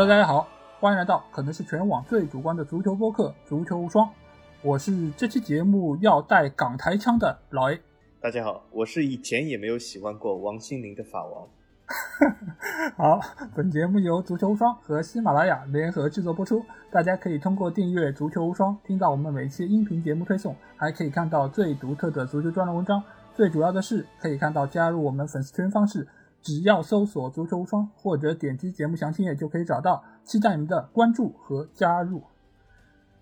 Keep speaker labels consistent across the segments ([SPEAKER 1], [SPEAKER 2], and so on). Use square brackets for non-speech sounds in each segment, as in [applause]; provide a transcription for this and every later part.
[SPEAKER 1] Hello，大家好，欢迎来到可能是全网最主观的足球播客《足球无双》，我是这期节目要带港台腔的老 A。
[SPEAKER 2] 大家好，我是以前也没有喜欢过王心凌的法王。[laughs]
[SPEAKER 1] 好，本节目由足球无双和喜马拉雅联合制作播出。大家可以通过订阅足球无双，听到我们每期音频节目推送，还可以看到最独特的足球专栏文章。最主要的是，可以看到加入我们粉丝群方式，只要搜索“足球无双”或者点击节目详情页就可以找到。期待你们的关注和加入。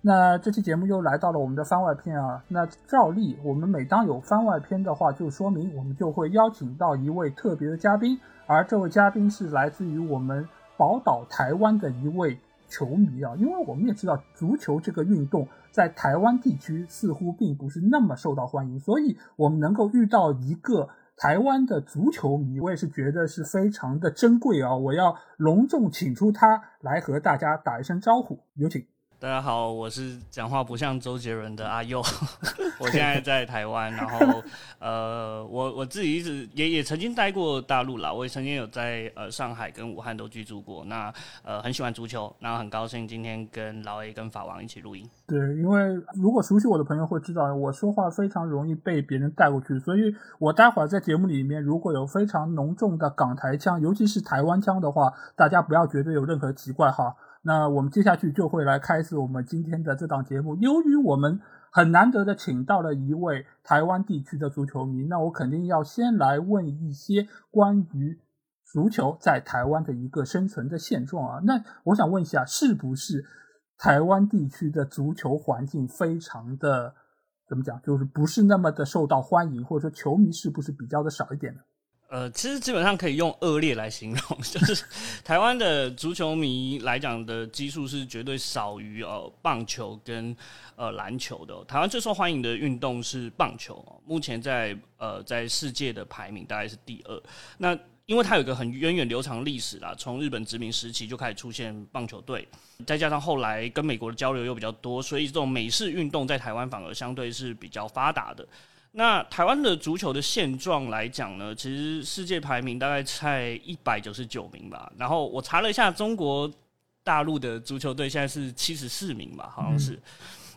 [SPEAKER 1] 那这期节目又来到了我们的番外篇啊。那照例，我们每当有番外篇的话，就说明我们就会邀请到一位特别的嘉宾。而这位嘉宾是来自于我们宝岛台湾的一位球迷啊，因为我们也知道足球这个运动在台湾地区似乎并不是那么受到欢迎，所以我们能够遇到一个台湾的足球迷，我也是觉得是非常的珍贵啊！我要隆重请出他来和大家打一声招呼，有请。
[SPEAKER 3] 大家好，我是讲话不像周杰伦的阿佑，[laughs] 我现在在台湾，然后呃，我我自己一直也也曾经待过大陆啦，我也曾经有在呃上海跟武汉都居住过，那呃很喜欢足球，然后很高兴今天跟老 A 跟法王一起录音。
[SPEAKER 1] 对，因为如果熟悉我的朋友会知道，我说话非常容易被别人带过去，所以我待会儿在节目里面如果有非常浓重的港台腔，尤其是台湾腔的话，大家不要觉得有任何奇怪哈。那我们接下去就会来开始我们今天的这档节目。由于我们很难得的请到了一位台湾地区的足球迷，那我肯定要先来问一些关于足球在台湾的一个生存的现状啊。那我想问一下，是不是台湾地区的足球环境非常的怎么讲，就是不是那么的受到欢迎，或者说球迷是不是比较的少一点呢？
[SPEAKER 3] 呃，其实基本上可以用恶劣来形容，[laughs] 就是台湾的足球迷来讲的基数是绝对少于呃棒球跟呃篮球的。台湾最受欢迎的运动是棒球，目前在呃在世界的排名大概是第二。那因为它有一个很源远流长历史啦，从日本殖民时期就开始出现棒球队，再加上后来跟美国的交流又比较多，所以这种美式运动在台湾反而相对是比较发达的。那台湾的足球的现状来讲呢，其实世界排名大概在一百九十九名吧。然后我查了一下，中国大陆的足球队现在是七十四名吧，好像是。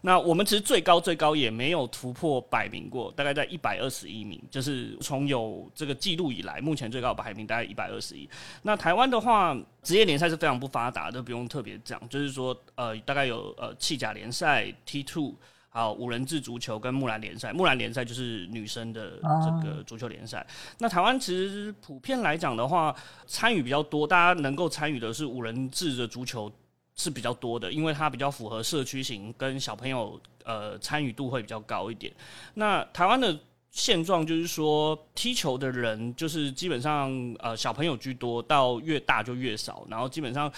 [SPEAKER 3] 那我们其实最高最高也没有突破百名过，大概在一百二十一名，就是从有这个记录以来，目前最高排名大概一百二十一。那台湾的话，职业联赛是非常不发达，都不用特别讲，就是说，呃，大概有呃气甲联赛 T Two。好，五人制足球跟木兰联赛，木兰联赛就是女生的这个足球联赛。那台湾其实普遍来讲的话，参与比较多，大家能够参与的是五人制的足球是比较多的，因为它比较符合社区型，跟小朋友呃参与度会比较高一点。那台湾的现状就是说，踢球的人就是基本上呃小朋友居多，到越大就越少，然后基本上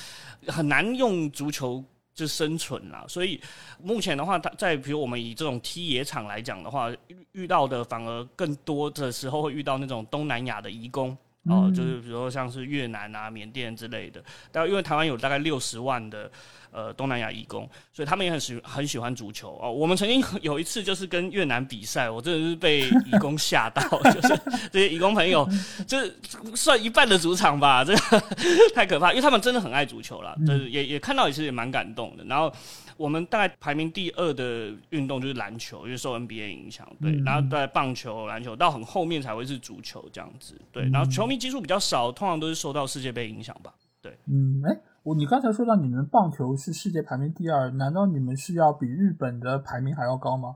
[SPEAKER 3] 很难用足球。就生存啦，所以目前的话，他在比如我们以这种踢野场来讲的话，遇遇到的反而更多的时候会遇到那种东南亚的移工。哦，就是比如说像是越南啊、缅甸之类的。但因为台湾有大概六十万的。呃，东南亚义工，所以他们也很喜很喜欢足球哦。我们曾经有一次就是跟越南比赛，我真的是被义工吓到，[laughs] 就是这些义工朋友，这算一半的主场吧，这个 [laughs] 太可怕，因为他们真的很爱足球了，就是也也看到也是也蛮感动的。然后我们大概排名第二的运动就是篮球，因为受 NBA 影响，对，然后在棒球、篮球到很后面才会是足球这样子，对。然后球迷基数比较少，通常都是受到世界杯影响吧，对，
[SPEAKER 1] 嗯，哎。我你刚才说到你们棒球是世界排名第二，难道你们是要比日本的排名还要高吗？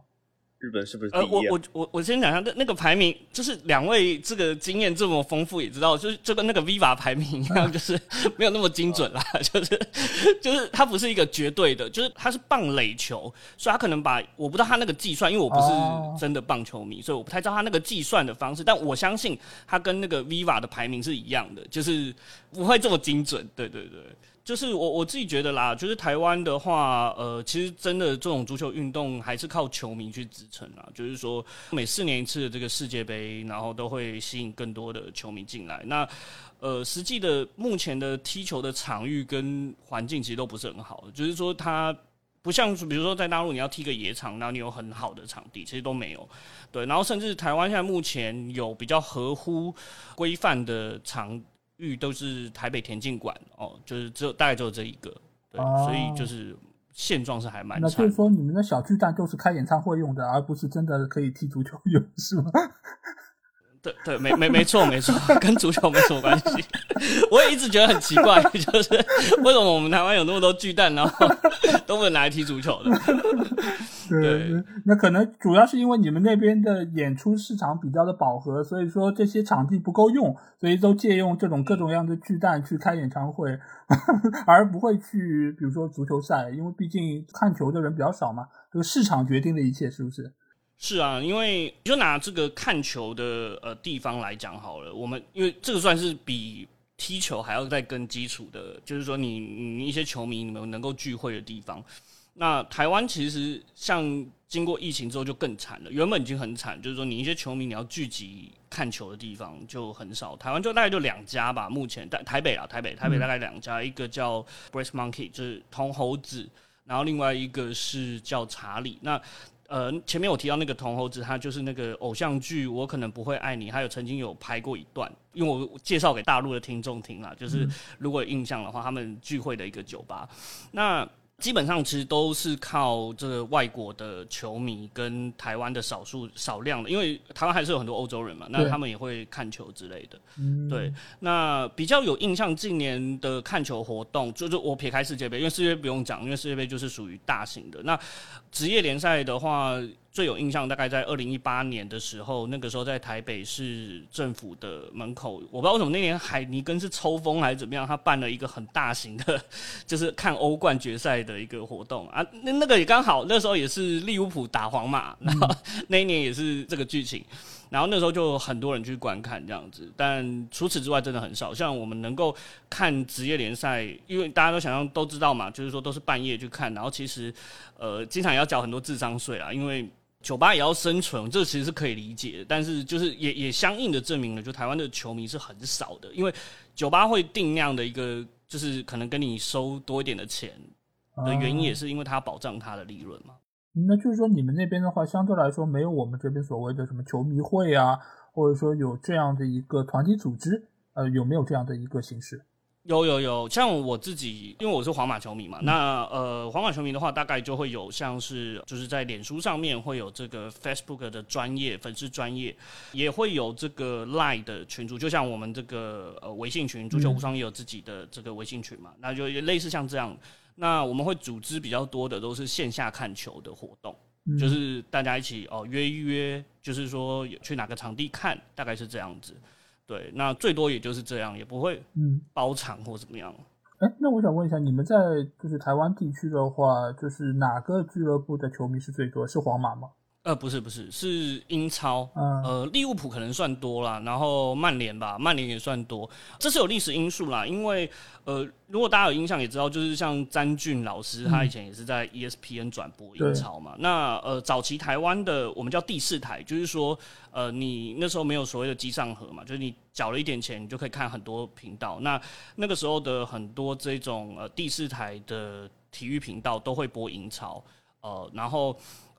[SPEAKER 2] 日本是不是？
[SPEAKER 3] 呃，我我我我先讲一下，那那个排名就是两位这个经验这么丰富，也知道就是就跟那个 Viva 排名一样，就是 [laughs] 没有那么精准啦，就是就是它不是一个绝对的，就是它是棒垒球，所以它可能把我不知道它那个计算，因为我不是真的棒球迷，所以我不太知道它那个计算的方式，但我相信它跟那个 Viva 的排名是一样的，就是不会这么精准。对对对。就是我我自己觉得啦，就是台湾的话，呃，其实真的这种足球运动还是靠球迷去支撑啊。就是说，每四年一次的这个世界杯，然后都会吸引更多的球迷进来。那呃，实际的目前的踢球的场域跟环境其实都不是很好，就是说它不像比如说在大陆你要踢个野场，然后你有很好的场地，其实都没有。对，然后甚至台湾现在目前有比较合乎规范的场。域都是台北田径馆哦，就是只有大概只有这一个，对，
[SPEAKER 1] 哦
[SPEAKER 3] 所以就是现状是还蛮
[SPEAKER 1] 那。就是说，你们的小巨蛋就是开演唱会用的，而不是真的可以踢足球用，是吗？
[SPEAKER 3] 对对，没没没错没错，跟足球没什么关系。我也一直觉得很奇怪，[laughs] 就是为什么我们台湾有那么多巨蛋，然后都不能拿来踢足球的？对
[SPEAKER 1] 对，那可能主要是因为你们那边的演出市场比较的饱和，所以说这些场地不够用，所以都借用这种各种各样的巨蛋去开演唱会，[laughs] 而不会去比如说足球赛，因为毕竟看球的人比较少嘛，这个市场决定了一切，是不是？
[SPEAKER 3] 是啊，因为就拿这个看球的呃地方来讲好了，我们因为这个算是比踢球还要再更基础的，就是说你你一些球迷你们能够聚会的地方。那台湾其实像经过疫情之后就更惨了，原本已经很惨，就是说你一些球迷你要聚集看球的地方就很少，台湾就大概就两家吧，目前在台北啊，台北台北大概两家，一个叫 Brace Monkey，就是铜猴子，然后另外一个是叫查理。那呃，前面我提到那个铜猴子，他就是那个偶像剧《我可能不会爱你》，还有曾经有拍过一段，因为我介绍给大陆的听众听啦，就是如果有印象的话，他们聚会的一个酒吧，那。基本上其实都是靠这个外国的球迷跟台湾的少数少量的，因为台湾还是有很多欧洲人嘛，那他们也会看球之类的。
[SPEAKER 1] 嗯，
[SPEAKER 3] 对，那比较有印象，近年的看球活动，就就我撇开世界杯，因为世界杯不用讲，因为世界杯就是属于大型的。那职业联赛的话，最有印象大概在二零一八年的时候，那个时候在台北市政府的门口，我不知道为什么那年海尼根是抽风还是怎么样，他办了一个很大型的，[laughs] 就是看欧冠决赛的一个活动啊。那那个也刚好，那时候也是利物浦打皇马，然后那一年也是这个剧情。然后那时候就很多人去观看这样子，但除此之外真的很少。像我们能够看职业联赛，因为大家都想象都知道嘛，就是说都是半夜去看，然后其实呃经常也要缴很多智商税啊，因为酒吧也要生存，这其实是可以理解的。但是就是也也相应的证明了，就台湾的球迷是很少的，因为酒吧会定量的一个，就是可能跟你收多一点的钱的原因，也是因为它要保障它的利润嘛。
[SPEAKER 1] 那就是说，你们那边的话，相对来说没有我们这边所谓的什么球迷会啊，或者说有这样的一个团体组织，呃，有没有这样的一个形式？
[SPEAKER 3] 有有有，像我自己，因为我是皇马球迷嘛，那呃，皇马球迷的话，大概就会有像是就是在脸书上面会有这个 Facebook 的专业粉丝专业，也会有这个 Line 的群组，就像我们这个呃微信群，足球无双也有自己的这个微信群嘛，那就类似像这样。那我们会组织比较多的都是线下看球的活动，
[SPEAKER 1] 嗯。
[SPEAKER 3] 就是大家一起哦约一约，就是说去哪个场地看，大概是这样子。对，那最多也就是这样，也不会
[SPEAKER 1] 嗯，
[SPEAKER 3] 包场或怎么样。
[SPEAKER 1] 哎，那我想问一下，你们在就是台湾地区的话，就是哪个俱乐部的球迷是最多？是皇马吗？
[SPEAKER 3] 呃，不是不是，是英超。
[SPEAKER 1] 嗯
[SPEAKER 3] 呃，利物浦可能算多啦，然后曼联吧，曼联也算多，这是有历史因素啦。因为呃，如果大家有印象也知道，就是像詹俊老师，他以前也是在 ESPN 转播英超嘛。那呃，早期台湾的我们叫第四台，就是说呃，你那时候没有所谓的机上盒嘛，就是你缴了一点钱，你就可以看很多频道。那那个时候的很多这种呃第四台的体育频道都会播英超，呃，然后。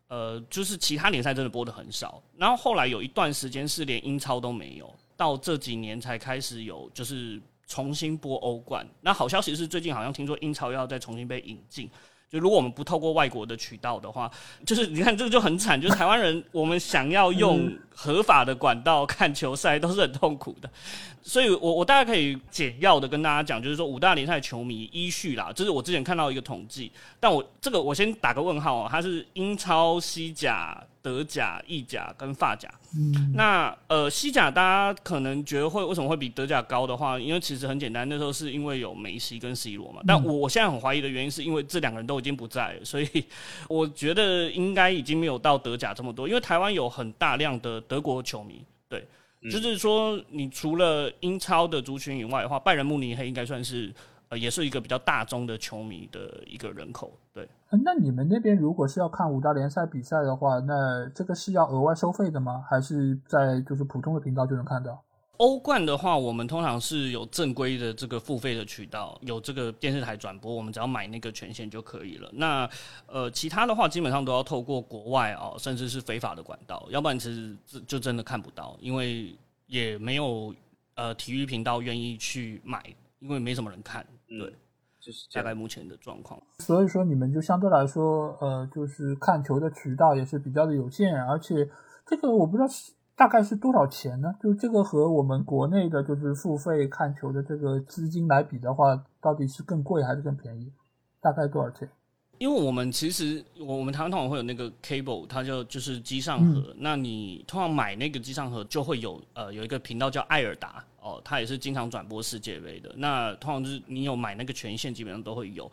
[SPEAKER 3] 呃，就是其他联赛真的播的很少，然后后来有一段时间是连英超都没有，到这几年才开始有，就是重新播欧冠。那好消息是最近好像听说英超要再重新被引进，就如果我们不透过外国的渠道的话，就是你看这个就很惨，就是台湾人我们想要用合法的管道看球赛都是很痛苦的。[laughs] 所以我我大概可以简要的跟大家讲，就是说五大联赛球迷依序啦，这是我之前看到一个统计，但我这个我先打个问号哦，它是英超、西甲、德甲、意甲跟法甲。
[SPEAKER 1] 嗯，
[SPEAKER 3] 那呃，西甲大家可能觉得会为什么会比德甲高的话，因为其实很简单，那时候是因为有梅西跟 C 罗嘛。但我我现在很怀疑的原因是因为这两个人都已经不在了，所以我觉得应该已经没有到德甲这么多，因为台湾有很大量的德国球迷，对，就是说你除了英超的族群以外的话，拜仁慕尼黑应该算是呃也是一个比较大宗的球迷的一个人口，对。
[SPEAKER 1] 呃那你们那边如果是要看五大联赛比赛的话，那这个是要额外收费的吗？还是在就是普通的频道就能看到？
[SPEAKER 3] 欧冠的话，我们通常是有正规的这个付费的渠道，有这个电视台转播，我们只要买那个权限就可以了。那呃，其他的话基本上都要透过国外哦，甚至是非法的管道，要不然其实这就真的看不到，因为也没有呃体育频道愿意去买，因为没什么人看，
[SPEAKER 2] 嗯
[SPEAKER 3] 对，
[SPEAKER 2] 就是。
[SPEAKER 3] 大概目前的状况。
[SPEAKER 1] 所以说你们就相对来说，呃，就是看球的渠道也是比较的有限，而且这个我不知道是大概是多少钱呢？就这个和我们国内的就是付费看球的这个资金来比的话，到底是更贵还是更便宜？大概多少钱？
[SPEAKER 3] 因为我们其实我我们台湾通常会有那个 cable，它就就是机上盒。那你通常买那个机上盒就会有呃有一个频道叫艾尔达哦，它也是经常转播世界杯的。那通常就是你有买那个权限，基本上都会有。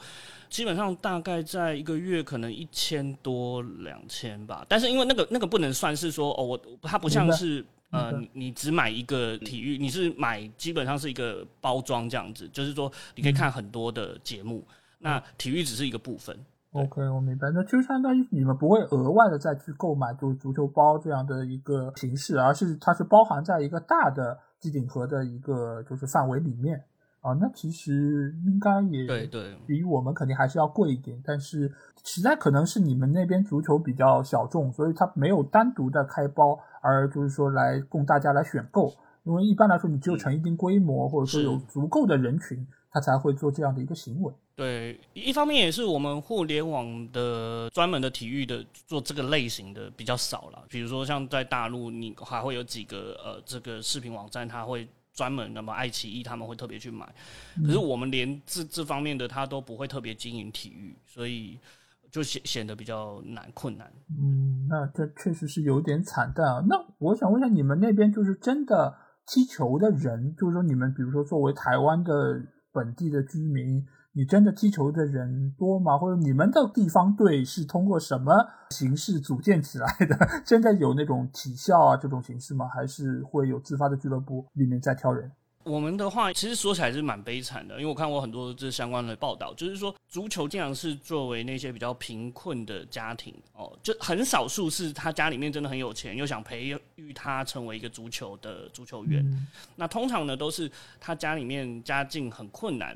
[SPEAKER 3] 基本上大概在一个月可能一千多两千吧。但是因为那个那个不能算是说哦，我它不像是。呃，你你只买一个体育，你是买基本上是一个包装这样子，就是说你可以看很多的节目，那体育只是一个部分。
[SPEAKER 1] OK，我明白。那就相当于你们不会额外的再去购买就是足球包这样的一个形式，而是它是包含在一个大的机顶盒的一个就是范围里面啊。那其实应该也
[SPEAKER 3] 对对，
[SPEAKER 1] 比我们肯定还是要贵一点，但是实在可能是你们那边足球比较小众，所以它没有单独的开包，而就是说来供大家来选购。因为一般来说，你只有成一定规模，或者说有足够的人群，他才会做这样的一个行为。
[SPEAKER 3] 对，一方面也是我们互联网的专门的体育的做这个类型的比较少了。比如说像在大陆，你还会有几个呃这个视频网站，它会专门那么爱奇艺他们会特别去买。可是我们连这这方面的他都不会特别经营体育，所以就显显得比较难困难。
[SPEAKER 1] 嗯，那这确实是有点惨淡啊。那我想问一下，你们那边就是真的踢球的人，就是说你们比如说作为台湾的本地的居民，你真的踢球的人多吗？或者你们的地方队是通过什么形式组建起来的？[laughs] 现在有那种体校啊这种形式吗？还是会有自发的俱乐部里面在挑人？
[SPEAKER 3] 我们的话，其实说起来是蛮悲惨的，因为我看过很多这相关的报道，就是说足球经常是作为那些比较贫困的家庭哦，就很少数是他家里面真的很有钱，又想培育他成为一个足球的足球员。
[SPEAKER 1] 嗯
[SPEAKER 3] 那通常呢，都是他家里面家境很困难，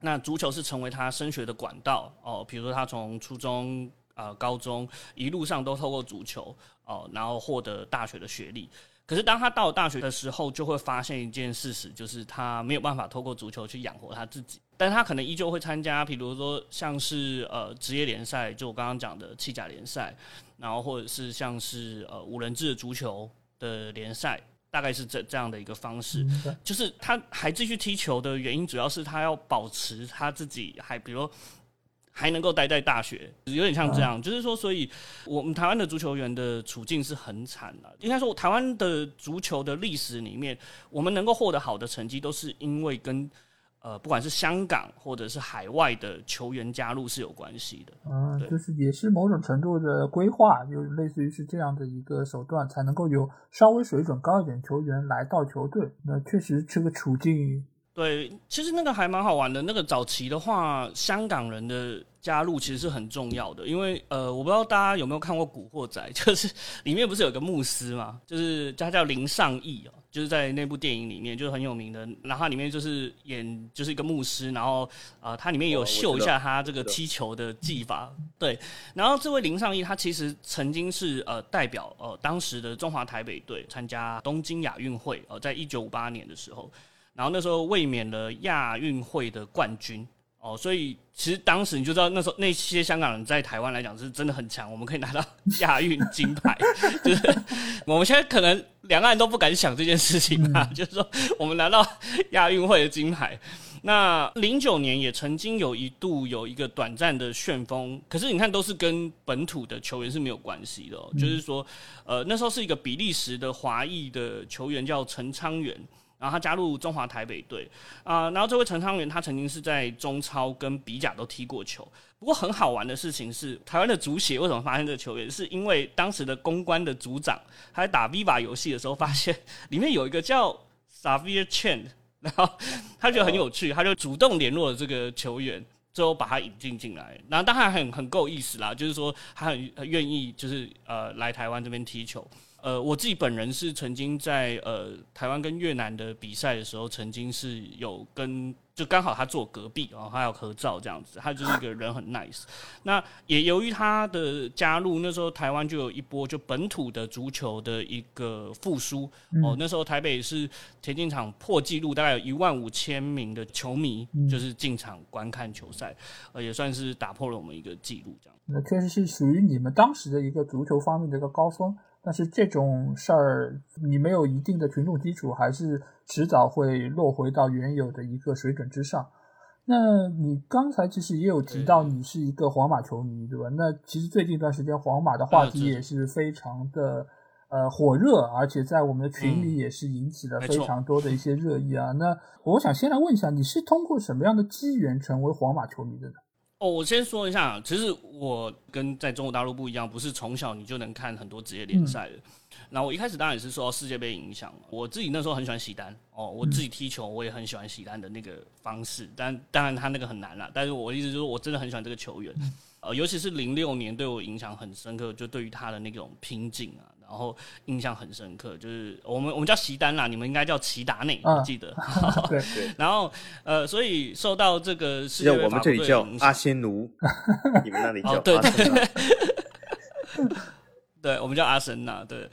[SPEAKER 3] 那足球是成为他升学的管道哦，比如说他从初中、呃高中一路上都透过足球哦，然后获得大学的学历。可是当他到了大学的时候，就会发现一件事实，就是他没有办法透过足球去养活他自己，但他可能依旧会参加，比如说像是呃职业联赛，就我刚刚讲的气甲联赛，然后或者是像是呃五人制的足球的联赛，大概是这这样的一个方式。就是他还继续踢球的原因，主要是他要保持他自己还，比如说还能够待在大学，有点像这样。就是说，所以我们台湾的足球员的处境是很惨的。应该说，台湾的足球的历史里面，我们能够获得好的成绩，都是因为跟呃，不管是香港或者是海外的球员加入是有关系的。
[SPEAKER 1] 嗯，就是也是某种程度的规划，就类似于是这样的一个手段，才能够有稍微水准高一点球员来到球队。那确实这个处境，
[SPEAKER 3] 对，其实那个还蛮好玩的。那个早期的话，香港人的加入其实是很重要的，因为呃，我不知道大家有没有看过《古惑仔》，[laughs] 就是里面不是有个牧师嘛，就是他叫林尚义哦，就是在那部电影里面就是很有名的。然后它里面就是演就是一个牧师，然后呃，他里面有秀一下他这个踢球的技法。对，然后这位林尚义他其实曾经是呃代表呃当时的中华台北队参加东京亚运会，呃，在一九五八年的时候。然后那时候卫冕了亚运会的冠军。哦，所以其实当时你就知道那时候那些香港人在台湾来讲是真的很强，我们可以拿到亚运金牌，[laughs] 就是我们现在可能两岸都不敢想这件事情啊，就是说我们拿到亚运会的金牌。那零九年也曾经有一度有一个短暂的旋风，可是你看都是跟本土的球员是没有关系的、哦，就是说，呃，那时候是一个比利时的华裔的球员叫陈昌元。然后他加入中华台北队啊、然后这位陈昌元他曾经是在中超跟比甲都踢过球。不过很好玩的事情是，台湾的足协为什么发现这个球员，是因为当时的公关的组长他在打 Viva 游戏的时候，发现里面有一个叫 Savio Chen，然后他觉得很有趣，他就主动联络了这个球员。最后把他引进进来，然后当然很很够意思啦，就是说他很很愿意，就是呃来台湾这边踢球。呃，我自己本人是曾经在呃台湾跟越南的比赛的时候，曾经是有跟就刚好他坐隔壁，然后还有合照这样子，他就是一个人很 nice。那也由于他的加入，那时候台湾就有一波就本土的足球的一个复苏哦。那时候台北是田径场破纪录，大概有一万五千名的球迷就是进场观看球赛，呃，也算是打破了我们一个记录这样。
[SPEAKER 1] 那确实是属于你们当时的一个足球方面的一个高峰。但是这种事儿，你没有一定的群众基础，还是迟早会落回到原有的一个水准之上。那你刚才其实也有提到，你是一个皇马球迷，对吧？那其实最近一段时间，皇马的话题也是非常的呃火热，而且在我们的群里也是引起了非常多的一些热议啊。那我想先来问一下，你是通过什么样的机缘成为皇马球迷的呢？
[SPEAKER 3] 哦，我先说一下，其实我跟在中国大陆不一样，不是从小你就能看很多职业联赛的。那我一开始当然也是受到世界杯影响，我自己那时候很喜欢喜丹哦，我自己踢球我也很喜欢喜丹的那个方式，但当然他那个很难了。但是我意思就是我真的很喜欢这个球员，呃，尤其是零六年对我影响很深刻，就对于他的那种拼劲啊。然后印象很深刻，就是我们我们叫席丹啦，你们应该叫齐达内，我记得。[laughs]
[SPEAKER 1] 对
[SPEAKER 2] 对。
[SPEAKER 3] 然后呃，所以受到这个世界
[SPEAKER 2] 我们这里叫阿仙奴，[laughs] 你们那里叫
[SPEAKER 3] 对对。[laughs] 对，我们叫阿森纳。对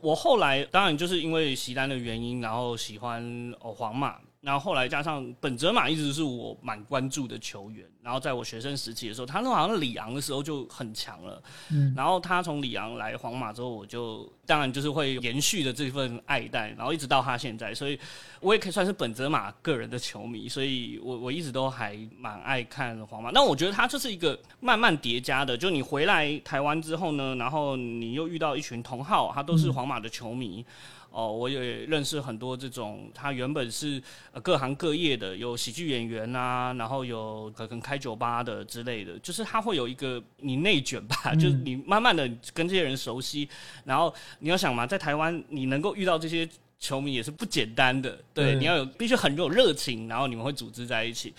[SPEAKER 3] 我后来当然就是因为席丹的原因，然后喜欢哦皇马。然后后来加上本泽马一直是我蛮关注的球员，然后在我学生时期的时候，他那好像里昂的时候就很强了，嗯，然后他从里昂来皇马之后，我就当然就是会延续的这份爱戴，然后一直到他现在，所以我也可以算是本泽马个人的球迷，所以我我一直都还蛮爱看皇马。那我觉得他就是一个慢慢叠加的，就你回来台湾之后呢，然后你又遇到一群同好，他都是皇马的球迷。哦，我也认识很多这种，他原本是各行各业的，有喜剧演员啊，然后有可能开酒吧的之类的，就是他会有一个你内卷吧，就是你慢慢的跟这些人熟悉，然后你要想嘛，在台湾你能够遇到这些球迷也是不简单的，对，你要有必须很有热情，然后你们会组织在一起。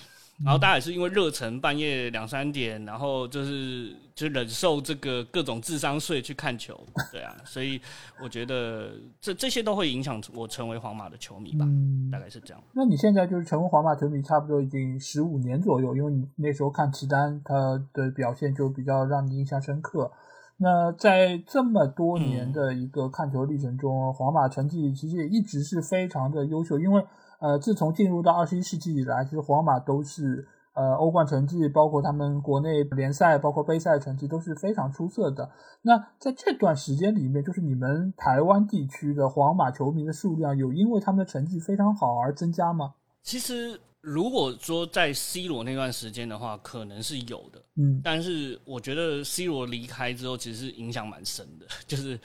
[SPEAKER 3] 然后大家也是因为热忱，半夜两三点，然后就是就忍受这个各种智商税去看球，对啊，所以我觉得这这些都会影响我成为皇马的球迷吧，大概是这样。
[SPEAKER 1] 那你现在就是成为皇马球迷，差不多已经十五年左右，因为你那时候看齐丹他的表现就比较让你印象深刻。那在这么多年的一个看球历程中，皇马成绩其实也一直是非常的优秀，因为。呃，自从进入到二十一世纪以来，其实皇马都是呃欧冠成绩，包括他们国内联赛，包括杯赛成绩都是非常出色的。那在这段时间里面，就是你们台湾地区的皇马球迷的数量有因为他们的成绩非常好而增加吗？
[SPEAKER 3] 其实。如果说在 C 罗那段时间的话，可能是有的，
[SPEAKER 1] 嗯，
[SPEAKER 3] 但是我觉得 C 罗离开之后，其实是影响蛮深的，[laughs] 就是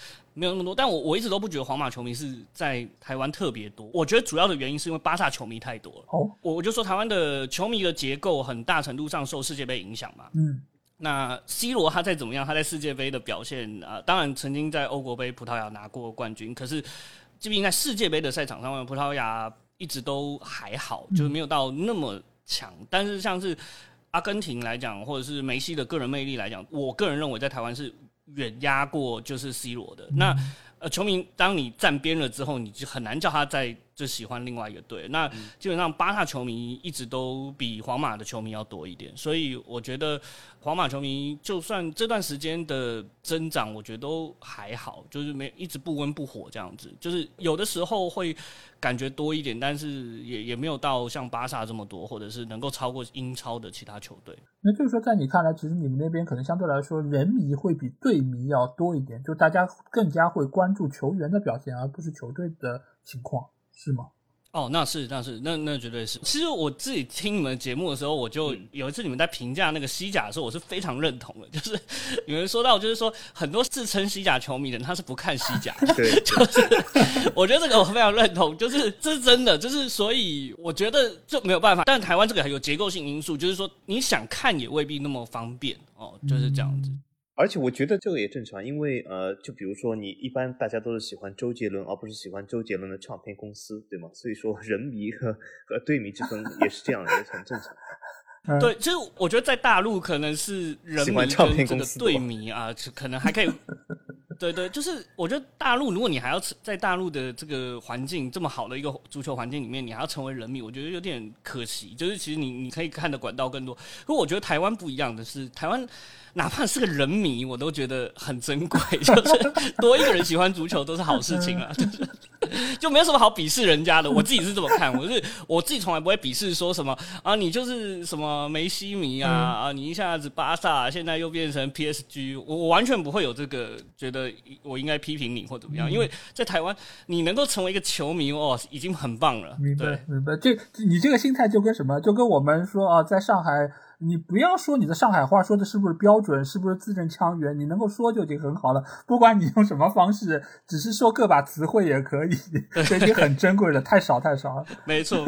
[SPEAKER 3] 没有那么多。但我我一直都不觉得皇马球迷是在台湾特别多，我觉得主要的原因是因为巴萨球迷太多了。哦，我我就说台湾的球迷的结构很大程度上受世界杯影响嘛，
[SPEAKER 1] 嗯，
[SPEAKER 3] 那 C 罗他再怎么样，他在世界杯的表现啊，当然曾经在欧国杯葡萄牙拿过冠军，可是这边在世界杯的赛场上面，葡萄牙。一直都还好，就是没有到那么强。但是像是阿根廷来讲，或者是梅西的个人魅力来讲，我个人认为在台湾是远压过就是 C 罗的。那呃，球迷当你站边了之后，你就很难叫他在。就喜欢另外一个队，那基本上巴萨球迷一直都比皇马的球迷要多一点，所以我觉得皇马球迷就算这段时间的增长，我觉得都还好，就是没一直不温不火这样子，就是有的时候会感觉多一点，但是也也没有到像巴萨这么多，或者是能够超过英超的其他球队。
[SPEAKER 1] 那就是说，在你看来，其实你们那边可能相对来说人迷会比队迷要多一点，就大家更加会关注球员的表现，而不是球队的情况。是吗？
[SPEAKER 3] 哦，那是，那是，那那绝对是。其实我自己听你们节目的时候，我就有一次你们在评价那个西甲的时候，我是非常认同的。就是 [laughs] 你们说到，就是说很多自称西甲球迷的人，他是不看西甲。[laughs]
[SPEAKER 2] 对，[laughs]
[SPEAKER 3] 就是我觉得这个我非常认同，就是这是真的。就是所以我觉得这没有办法。但台湾这个还有结构性因素，就是说你想看也未必那么方便哦，就是这样子。
[SPEAKER 2] 而且我觉得这个也正常，因为呃，就比如说你一般大家都是喜欢周杰伦，而不是喜欢周杰伦的唱片公司，对吗？所以说人迷和和队迷之分也是这样，也是很正常。[laughs]
[SPEAKER 3] 对，其实我觉得在大陆可能是人迷跟这个队迷啊，可能还可以。对对，就是我觉得大陆，如果你还要在大陆的这个环境这么好的一个足球环境里面，你还要成为人民，我觉得有点可惜。就是其实你你可以看的管道更多。可我觉得台湾不一样的是，台湾。哪怕是个人迷，我都觉得很珍贵。[laughs] 就是多一个人喜欢足球都是好事情啊，就是就没有什么好鄙视人家的。我自己是这么看，我是我自己从来不会鄙视说什么啊，你就是什么梅西迷啊啊，你一下子巴萨，现在又变成 PSG，我我完全不会有这个觉得我应该批评你或怎么样。因为在台湾，你能够成为一个球迷哦，已经很棒了。
[SPEAKER 1] 明白，明白。这你这个心态就跟什么，就跟我们说啊，在上海。你不要说你的上海话说的是不是标准，是不是字正腔圆，你能够说就已经很好了。不管你用什么方式，只是说个把词汇也可以，这已经很珍贵了，太少太少了。
[SPEAKER 3] 没错。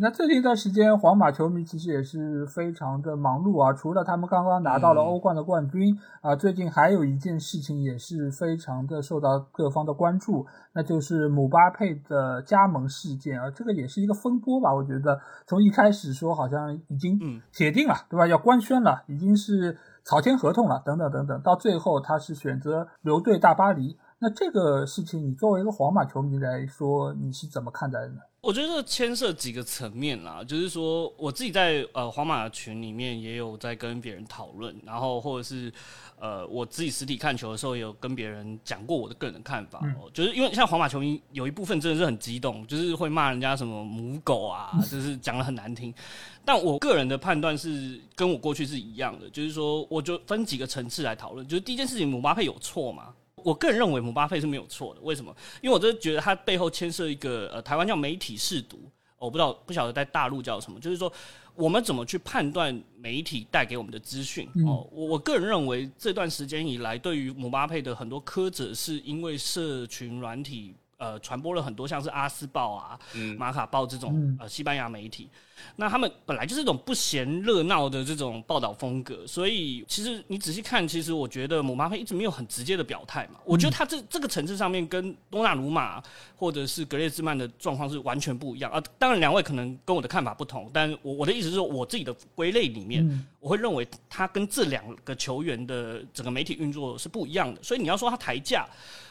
[SPEAKER 1] 那最近一段时间，皇马球迷其实也是非常的忙碌啊。除了他们刚刚拿到了欧冠的冠军啊，最近还有一件事情也是非常的受到各方的关注，那就是姆巴佩的加盟事件啊。这个也是一个风波吧？我觉得从一开始说好像已经铁定了，对吧？要官宣了，已经是草签合同了，等等等等，到最后他是选择留队大巴黎。那这个事情，你作为一个皇马球迷来说，你是怎么看待的呢？
[SPEAKER 3] 我觉得牵涉几个层面啦，就是说我自己在呃皇马群里面也有在跟别人讨论，然后或者是呃我自己实体看球的时候，也有跟别人讲过我的个人看法哦。就是因为像皇马球迷有一部分真的是很激动，就是会骂人家什么母狗啊，[laughs] 就是讲的很难听。但我个人的判断是跟我过去是一样的，就是说我就分几个层次来讨论。就是第一件事情，姆巴佩有错吗？我个人认为姆巴佩是没有错的，为什么？因为我真的觉得他背后牵涉一个呃，台湾叫媒体试读，我不知道不晓得在大陆叫什么，就是说我们怎么去判断媒体带给我们的资讯哦。我我个人认为这段时间以来，对于姆巴佩的很多苛责，是因为社群软体呃传播了很多像是阿斯报啊、马卡报这种呃西班牙媒体。那他们本来就是一种不嫌热闹的这种报道风格，所以其实你仔细看，其实我觉得姆巴佩一直没有很直接的表态嘛。我觉得他这这个层次上面跟多纳鲁马或者是格列兹曼的状况是完全不一样啊。当然，两位可能跟我的看法不同，但我我的意思是说，我自己的归类里面，我会认为他跟这两个球员的整个媒体运作是不一样的。所以你要说他抬价，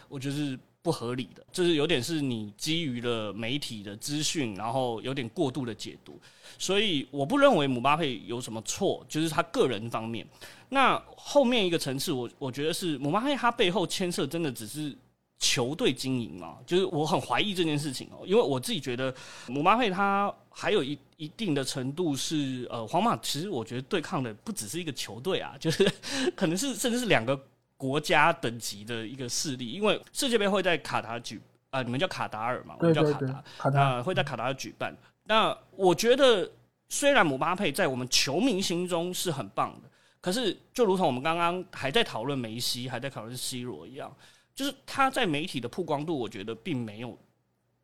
[SPEAKER 3] 我觉得是。不合理的，就是有点是你基于了媒体的资讯，然后有点过度的解读，所以我不认为姆巴佩有什么错，就是他个人方面。那后面一个层次，我我觉得是姆巴佩他背后牵涉真的只是球队经营嘛？就是我很怀疑这件事情哦，因为我自己觉得姆巴佩他还有一一定的程度是呃，皇马其实我觉得对抗的不只是一个球队啊，就是 [laughs] 可能是甚至是两个。国家等级的一个势力，因为世界杯会在卡塔举啊，你们叫卡达尔嘛，我们叫卡达，那会在卡达尔举办。那我觉得，虽然姆巴佩在我们球迷心中是很棒的，可是就如同我们刚刚还在讨论梅西，还在讨论 C 罗一样，就是他在媒体的曝光度，我觉得并没有，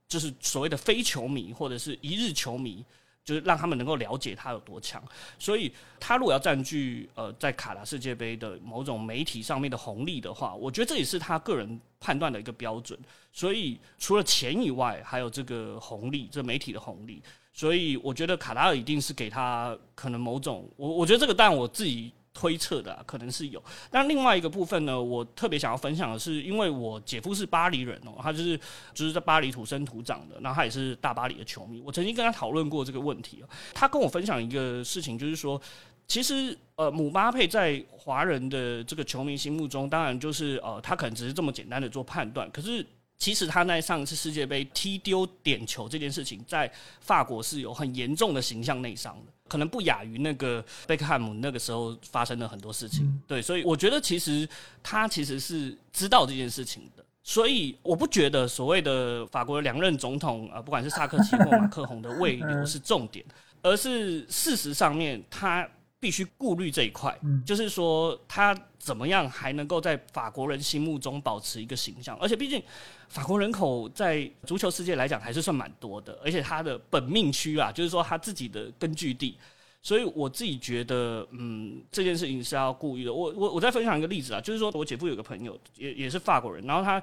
[SPEAKER 3] 就是所谓的非球迷或者是一日球迷。就是让他们能够了解他有多强，所以他如果要占据呃在卡达世界杯的某种媒体上面的红利的话，我觉得这也是他个人判断的一个标准。所以除了钱以外，还有这个红利，这媒体的红利。所以我觉得卡塔尔一定是给他可能某种，我我觉得这个但我自己。推测的可能是有，但另外一个部分呢，我特别想要分享的是，因为我姐夫是巴黎人哦，他就是就是在巴黎土生土长的，然后他也是大巴黎的球迷。我曾经跟他讨论过这个问题他跟我分享一个事情，就是说，其实呃，姆巴佩在华人的这个球迷心目中，当然就是呃，他可能只是这么简单的做判断，可是。其实他在上一次世界杯踢丢点球这件事情，在法国是有很严重的形象内伤的，可能不亚于那个贝克汉姆那个时候发生了很多事情。对，所以我觉得其实他其实是知道这件事情的，所以我不觉得所谓的法国的两任总统啊，不管是萨克齐或马克宏的未流是重点，而是事实上面他。必须顾虑这一块，就是说他怎么样还能够在法国人心目中保持一个形象，而且毕竟法国人口在足球世界来讲还是算蛮多的，而且他的本命区啊，就是说他自己的根据地，所以我自己觉得，嗯，这件事情是要故意的。我我我再分享一个例子啊，就是说我姐夫有个朋友也也是法国人，然后他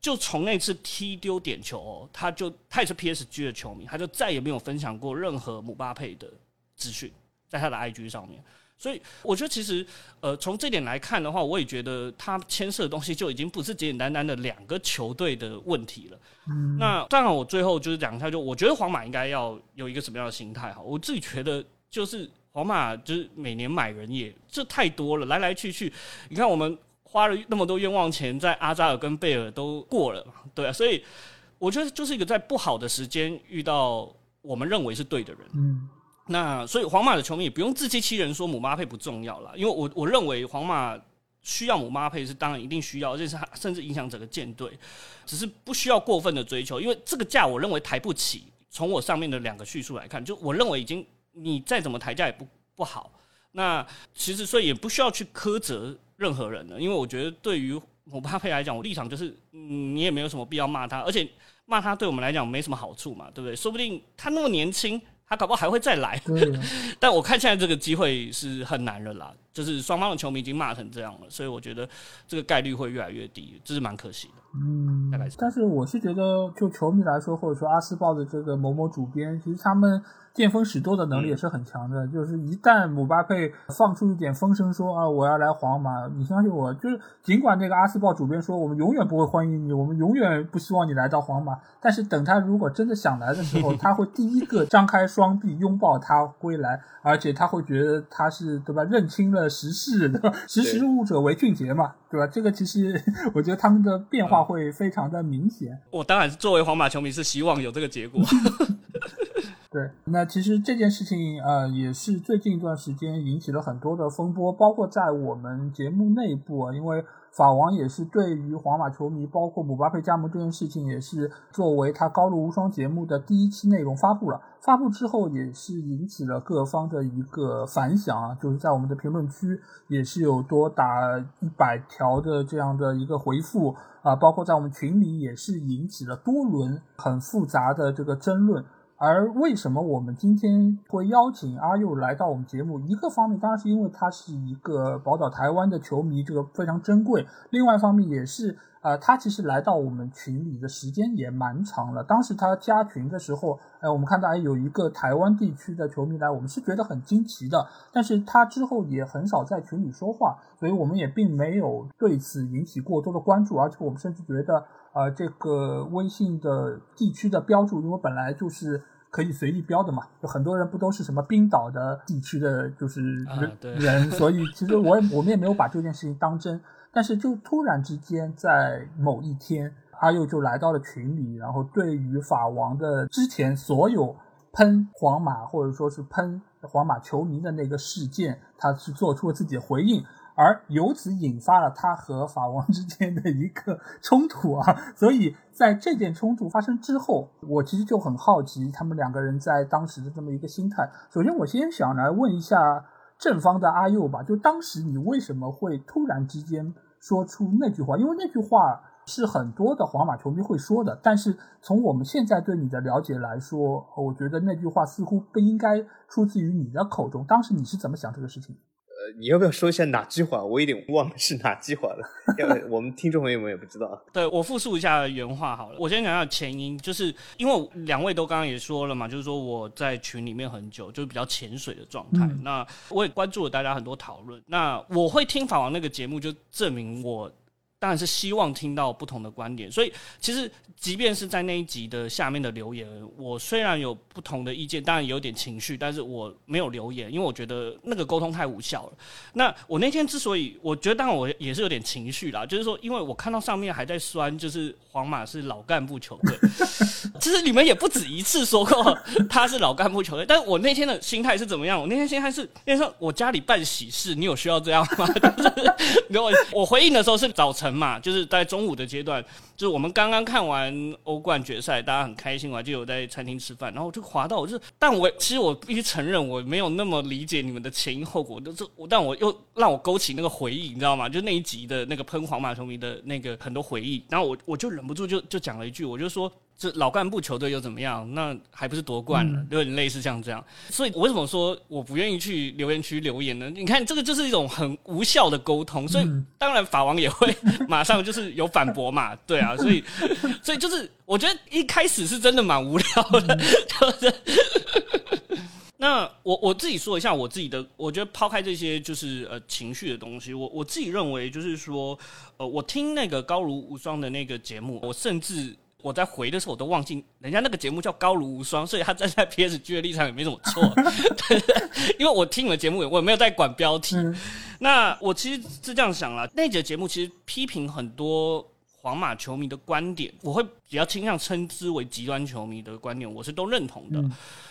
[SPEAKER 3] 就从那次踢丢点球，哦他就他也是 PSG 的球迷，他就再也没有分享过任何姆巴佩的资讯。在他的 IG 上面，所以我觉得其实呃从这点来看的话，我也觉得它牵涉的东西就已经不是简简单单的两个球队的问题了。
[SPEAKER 1] 嗯，
[SPEAKER 3] 那当然，我最后就是讲一下，就我觉得皇马应该要有一个什么样的心态哈？我自己觉得就是皇马就是每年买人也这太多了，来来去去，你看我们花了那么多冤枉钱，在阿扎尔跟贝尔都过了嘛，对啊，所以我觉得就是一个在不好的时间遇到我们认为是对的人。
[SPEAKER 1] 嗯
[SPEAKER 3] 那所以皇马的球迷也不用自欺欺人说姆巴佩不重要了，因为我我认为皇马需要姆巴佩是当然一定需要，这是他 [laughs] 甚至影响整个舰队，只是不需要过分的追求，因为这个价我认为抬不起。从我上面的两个叙述来看，就我认为已经你再怎么抬价也不不好。那其实所以也不需要去苛责任何人了，因为我觉得对于姆巴佩来讲，我立场就是，嗯，你也没有什么必要骂他，而且骂他对我们来讲没什么好处嘛，对不对？说不定他那么年轻。他搞不好还会再来，[laughs] 但我看现在这个机会是很难了啦，就是双方的球迷已经骂成这样了，所以我觉得这个概率会越来越低，这是蛮可惜的。
[SPEAKER 1] 嗯
[SPEAKER 3] 大概是，
[SPEAKER 1] 但是我是觉得，就球迷来说，或者说阿斯报的这个某某主编，其实他们见风使舵的能力也是很强的。就是一旦姆巴佩放出一点风声说啊我要来皇马，你相信我，就是尽管那个阿斯报主编说我们永远不会欢迎你，我们永远不希望你来到皇马，但是等他如果真的想来的时候，[laughs] 他会第一个张开双臂拥抱他归来，而且他会觉得他是对吧？认清了时事的，[laughs] 识时务者为俊杰嘛，对吧？这个其实我觉得他们的变化会非常的明显。
[SPEAKER 3] 我当然作为皇马球迷是希望有这个结果。[laughs]
[SPEAKER 1] 对，那其实这件事情呃也是最近一段时间引起了很多的风波，包括在我们节目内部啊，因为法王也是对于皇马球迷，包括姆巴佩加盟这件事情，也是作为他高露无双节目的第一期内容发布了。发布之后也是引起了各方的一个反响啊，就是在我们的评论区也是有多达一百条的这样的一个回复啊，包括在我们群里也是引起了多轮很复杂的这个争论。而为什么我们今天会邀请阿佑来到我们节目？一个方面当然是因为他是一个宝岛台湾的球迷，这个非常珍贵；另外一方面也是，呃，他其实来到我们群里的时间也蛮长了。当时他加群的时候，哎，我们看到哎有一个台湾地区的球迷来，我们是觉得很惊奇的。但是他之后也很少在群里说话，所以我们也并没有对此引起过多的关注，而且我们甚至觉得，呃，这个微信的地区的标注，因为本来就是。可以随意标的嘛？就很多人不都是什么冰岛的地区的，就是人、人，所以其实我我们也没有把这件事情当真。但是就突然之间，在某一天，阿佑就来到了群里，然后对于法王的之前所有喷皇马或者说是喷皇马球迷的那个事件，他是做出了自己的回应。而由此引发了他和法王之间的一个冲突啊，[laughs] 所以在这件冲突发生之后，我其实就很好奇他们两个人在当时的这么一个心态。首先，我先想来问一下正方的阿佑吧，就当时你为什么会突然之间说出那句话？因为那句话是很多的皇马球迷会说的，但是从我们现在对你的了解来说，我觉得那句话似乎不应该出自于你的口中。当时你是怎么想这个事情？
[SPEAKER 2] 呃，你要不要说一下哪句话？我有点忘了是哪句话了，因为我们听众朋友们也不知道。
[SPEAKER 3] 对我复述一下原话好了，我先讲下前因，就是因为两位都刚刚也说了嘛，就是说我在群里面很久，就是比较潜水的状态。那我也关注了大家很多讨论。那我会听法王那个节目，就证明我。当然是希望听到不同的观点，所以其实即便是在那一集的下面的留言，我虽然有不同的意见，当然有点情绪，但是我没有留言，因为我觉得那个沟通太无效了。那我那天之所以我觉得，当然我也是有点情绪啦，就是说，因为我看到上面还在酸，就是皇马是老干部球队，[laughs] 其实你们也不止一次说过他是老干部球队，但是我那天的心态是怎么样？我那天心态是，那天我家里办喜事，你有需要这样吗？[laughs] 然后我回应的时候是早晨。嘛，就是在中午的阶段，就是我们刚刚看完欧冠决赛，大家很开心，嘛，就有在餐厅吃饭，然后我就滑到，我就，但我其实我必须承认，我没有那么理解你们的前因后果，但是我，但我又让我勾起那个回忆，你知道吗？就那一集的那个喷皇马球迷的那个很多回忆，然后我我就忍不住就就讲了一句，我就说。这老干部球队又怎么样？那还不是夺冠了？有点类似像这样。所以我为什么说我不愿意去留言区留言呢？你看，这个就是一种很无效的沟通。所以当然法王也会 [laughs] 马上就是有反驳嘛，[laughs] 对啊。所以所以就是我觉得一开始是真的蛮无聊的，[laughs] 就是。那我我自己说一下我自己的，我觉得抛开这些就是呃情绪的东西，我我自己认为就是说，呃，我听那个高如无双的那个节目，我甚至我在回的时候我都忘记人家那个节目叫高卢无双，所以他站在 [laughs] PSG 的立场也没什么错，[laughs] 因为我听你们节目，我也没有在管标题。那我其实是这样想了，那节节目其实批评很多。皇马球迷的观点，我会比较倾向称之为极端球迷的观点，我是都认同的。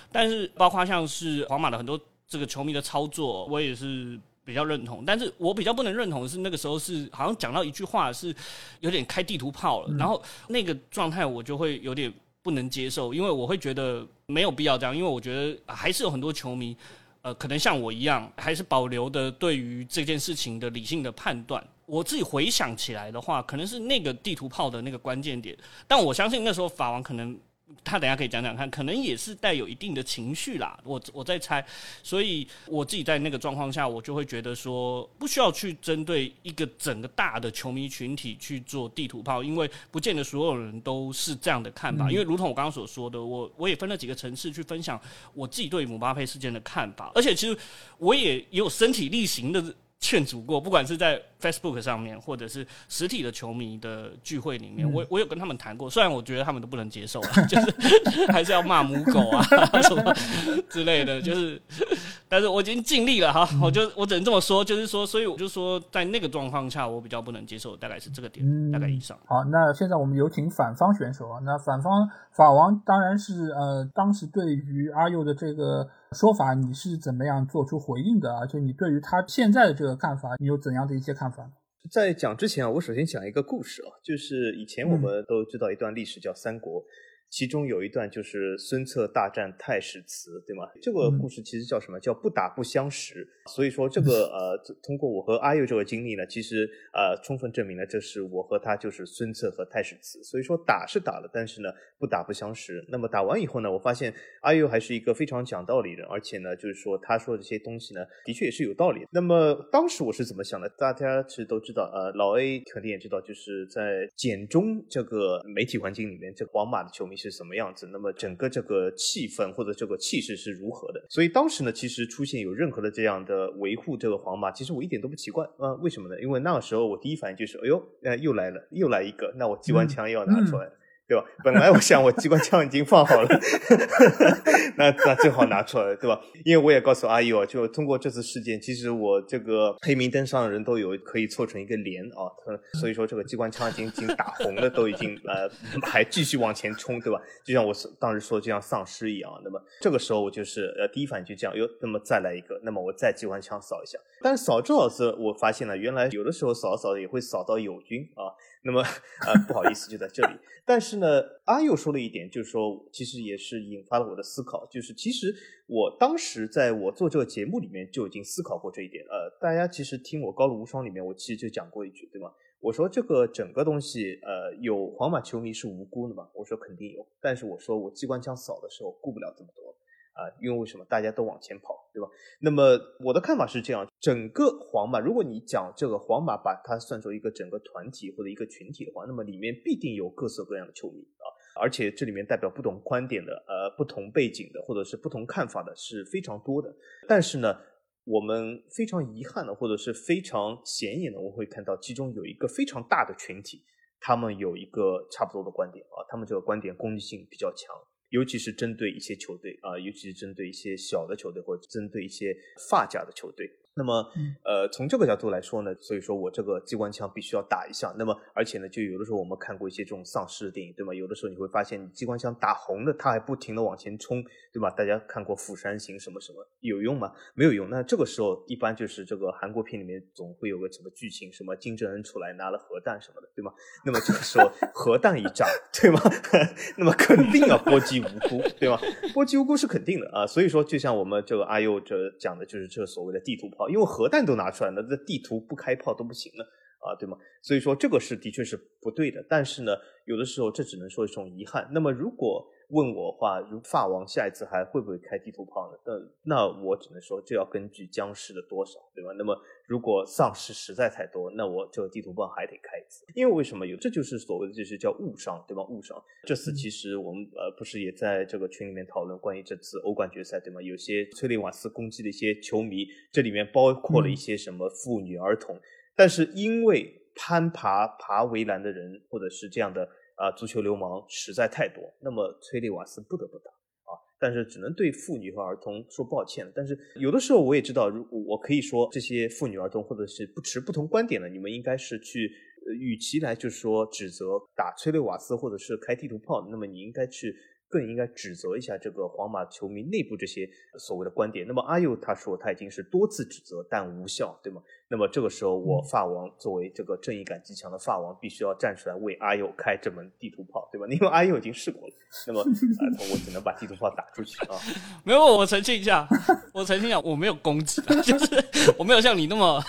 [SPEAKER 3] 但是，包括像是皇马的很多这个球迷的操作，我也是比较认同。但是我比较不能认同的是，那个时候是好像讲到一句话是有点开地图炮了，然后那个状态我就会有点不能接受，因为我会觉得没有必要这样，因为我觉得还是有很多球迷，呃，可能像我一样，还是保留的对于这件事情的理性的判断。我自己回想起来的话，可能是那个地图炮的那个关键点，但我相信那时候法王可能他等下可以讲讲看，可能也是带有一定的情绪啦。我我在猜，所以我自己在那个状况下，我就会觉得说，不需要去针对一个整个大的球迷群体去做地图炮，因为不见得所有人都是这样的看法。因为如同我刚刚所说的，我我也分了几个层次去分享我自己对姆巴佩事件的看法，而且其实我也也有身体力行的。劝阻过，不管是在 Facebook 上面，或者是实体的球迷的聚会里面，我我有跟他们谈过，虽然我觉得他们都不能接受，[laughs] 就是还是要骂母狗啊 [laughs] 什么之类的，就是，但是我已经尽力了哈，我就我只能这么说，就是说，所以我就说，在那个状况下，我比较不能接受，大概是这个点，大概以上。
[SPEAKER 1] 好，那现在我们有请反方选手啊，那反方法王当然是呃，当时对于阿佑的这个。说法你是怎么样做出回应的？而且你对于他现在的这个看法，你有怎样的一些看法？
[SPEAKER 2] 在讲之前啊，我首先讲一个故事啊，就是以前我们都知道一段历史叫三国。其中有一段就是孙策大战太史慈，对吗？这个故事其实叫什么？叫不打不相识。所以说这个 [laughs] 呃，通过我和阿佑这个经历呢，其实呃，充分证明了这是我和他就是孙策和太史慈。所以说打是打了，但是呢，不打不相识。那么打完以后呢，我发现阿佑还是一个非常讲道理的人，而且呢，就是说他说的这些东西呢，的确也是有道理。那么当时我是怎么想的？大家其实都知道，呃，老 A 肯定也知道，就是在简中这个媒体环境里面，这个皇马的球迷。是什么样子？那么整个这个气氛或者这个气势是如何的？所以当时呢，其实出现有任何的这样的维护这个皇马，其实我一点都不奇怪啊。为什么呢？因为那个时候我第一反应就是，哎呦，呃，又来了，又来一个，那我机关枪又要拿出来。对吧？[laughs] 本来我想我机关枪已经放好了，[laughs] 那那最好拿出来，对吧？因为我也告诉阿姨哦，就通过这次事件，其实我这个黑名单上的人都有可以凑成一个连啊，所以说这个机关枪已经已经打红了，都已经呃还继续往前冲，对吧？就像我当时说就像丧尸一样。那么这个时候我就是呃第一反应就这样，哟，那么再来一个，那么我再机关枪扫一下。但是扫这少次我发现了，原来有的时候扫扫也会扫到友军啊。那么，呃，不好意思，就在这里。但是呢，阿佑说了一点，就是说，其实也是引发了我的思考。就是其实我当时在我做这个节目里面就已经思考过这一点。呃，大家其实听我《高露无双》里面，我其实就讲过一句，对吗？我说这个整个东西，呃，有皇马球迷是无辜的嘛？我说肯定有。但是我说我机关枪扫的时候顾不了这么多。啊，因为为什么大家都往前跑，对吧？那么我的看法是这样：整个皇马，如果你讲这个皇马把它算作一个整个团体或者一个群体的话，那么里面必定有各色各样的球迷啊，而且这里面代表不同观点的、呃不同背景的或者是不同看法的是非常多的。但是呢，我们非常遗憾的或者是非常显眼的，我会看到其中有一个非常大的群体，他们有一个差不多的观点啊，他们这个观点攻击性比较强。尤其是针对一些球队啊，尤其是针对一些小的球队，或者针对一些发家的球队。那么，呃，从这个角度来说呢，所以说我这个机关枪必须要打一下。那么，而且呢，就有的时候我们看过一些这种丧尸的电影，对吗？有的时候你会发现，机关枪打红了，它还不停的往前冲，对吧？大家看过《釜山行》什么什么，有用吗？没有用。那这个时候，一般就是这个韩国片里面总会有个什么剧情，什么金正恩出来拿了核弹什么的，对吗？那么这个时候核弹一炸，对吗？[laughs] 那么肯定要波及无辜，对吗？波及无辜是肯定的啊。所以说，就像我们这个阿佑这讲的，就是这所谓的地图炮。因为核弹都拿出来了，这地图不开炮都不行了啊，对吗？所以说这个是的确是不对的。但是呢，有的时候这只能说一种遗憾。那么如果问我话，如法王下一次还会不会开地图炮呢？那那我只能说，这要根据僵尸的多少，对吧？那么如果丧尸实在太多，那我这个地图炮还得开一次。因为为什么有？这就是所谓的就是叫误伤，对吧？误伤。这次其实我们呃不是也在这个群里面讨论关于这次欧冠决赛，对吗？有些崔利瓦斯攻击的一些球迷，这里面包括了一些什么妇女儿童，但是因为攀爬爬围栏的人或者是这样的。啊，足球流氓实在太多，那么崔利瓦斯不得不打啊，但是只能对妇女和儿童说抱歉。但是有的时候我也知道，如我可以说这些妇女儿童或者是不持不同观点的，你们应该是去，与其来就是说指责打崔利瓦斯或者是开地图炮，那么你应该去。更应该指责一下这个皇马球迷内部这些所谓的观点。那么阿佑他说他已经是多次指责，但无效，对吗？那么这个时候，我法王作为这个正义感极强的法王，必须要站出来为阿佑开这门地图炮，对吧？[laughs] 因为阿佑已经试过了，那么啊，我只能把地图炮打出去啊。[laughs]
[SPEAKER 3] 没有，我澄清一下，我澄清一下，我没有攻击，[laughs] 就是我没有像你那么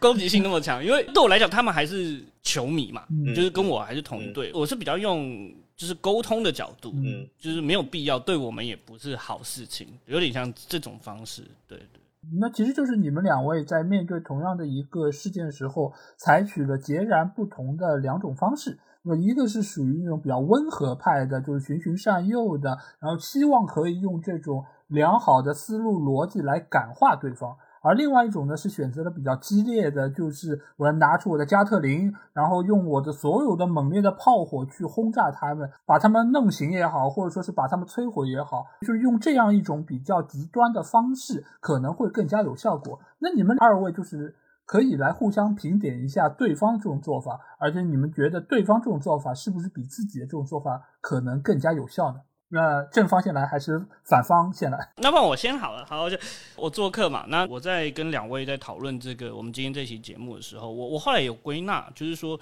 [SPEAKER 3] 攻击性那么强，因为对我来讲，他们还是球迷嘛，就是跟我还是同一队，我是比较用。就是沟通的角度，嗯，就是没有必要，对我们也不是好事情，有点像这种方式，对对。
[SPEAKER 1] 那其实就是你们两位在面对同样的一个事件时候，采取了截然不同的两种方式。那么一个是属于那种比较温和派的，就是循循善诱的，然后希望可以用这种良好的思路逻辑来感化对方。而另外一种呢，是选择了比较激烈的，就是我要拿出我的加特林，然后用我的所有的猛烈的炮火去轰炸他们，把他们弄醒也好，或者说是把他们摧毁也好，就是用这样一种比较极端的方式，可能会更加有效果。那你们二位就是可以来互相评点一下对方这种做法，而且你们觉得对方这种做法是不是比自己的这种做法可能更加有效呢？那正方先来还是反方先来？
[SPEAKER 3] 那么我先好了，好就我做客嘛。那我在跟两位在讨论这个我们今天这期节目的时候，我我后来有归纳，就是说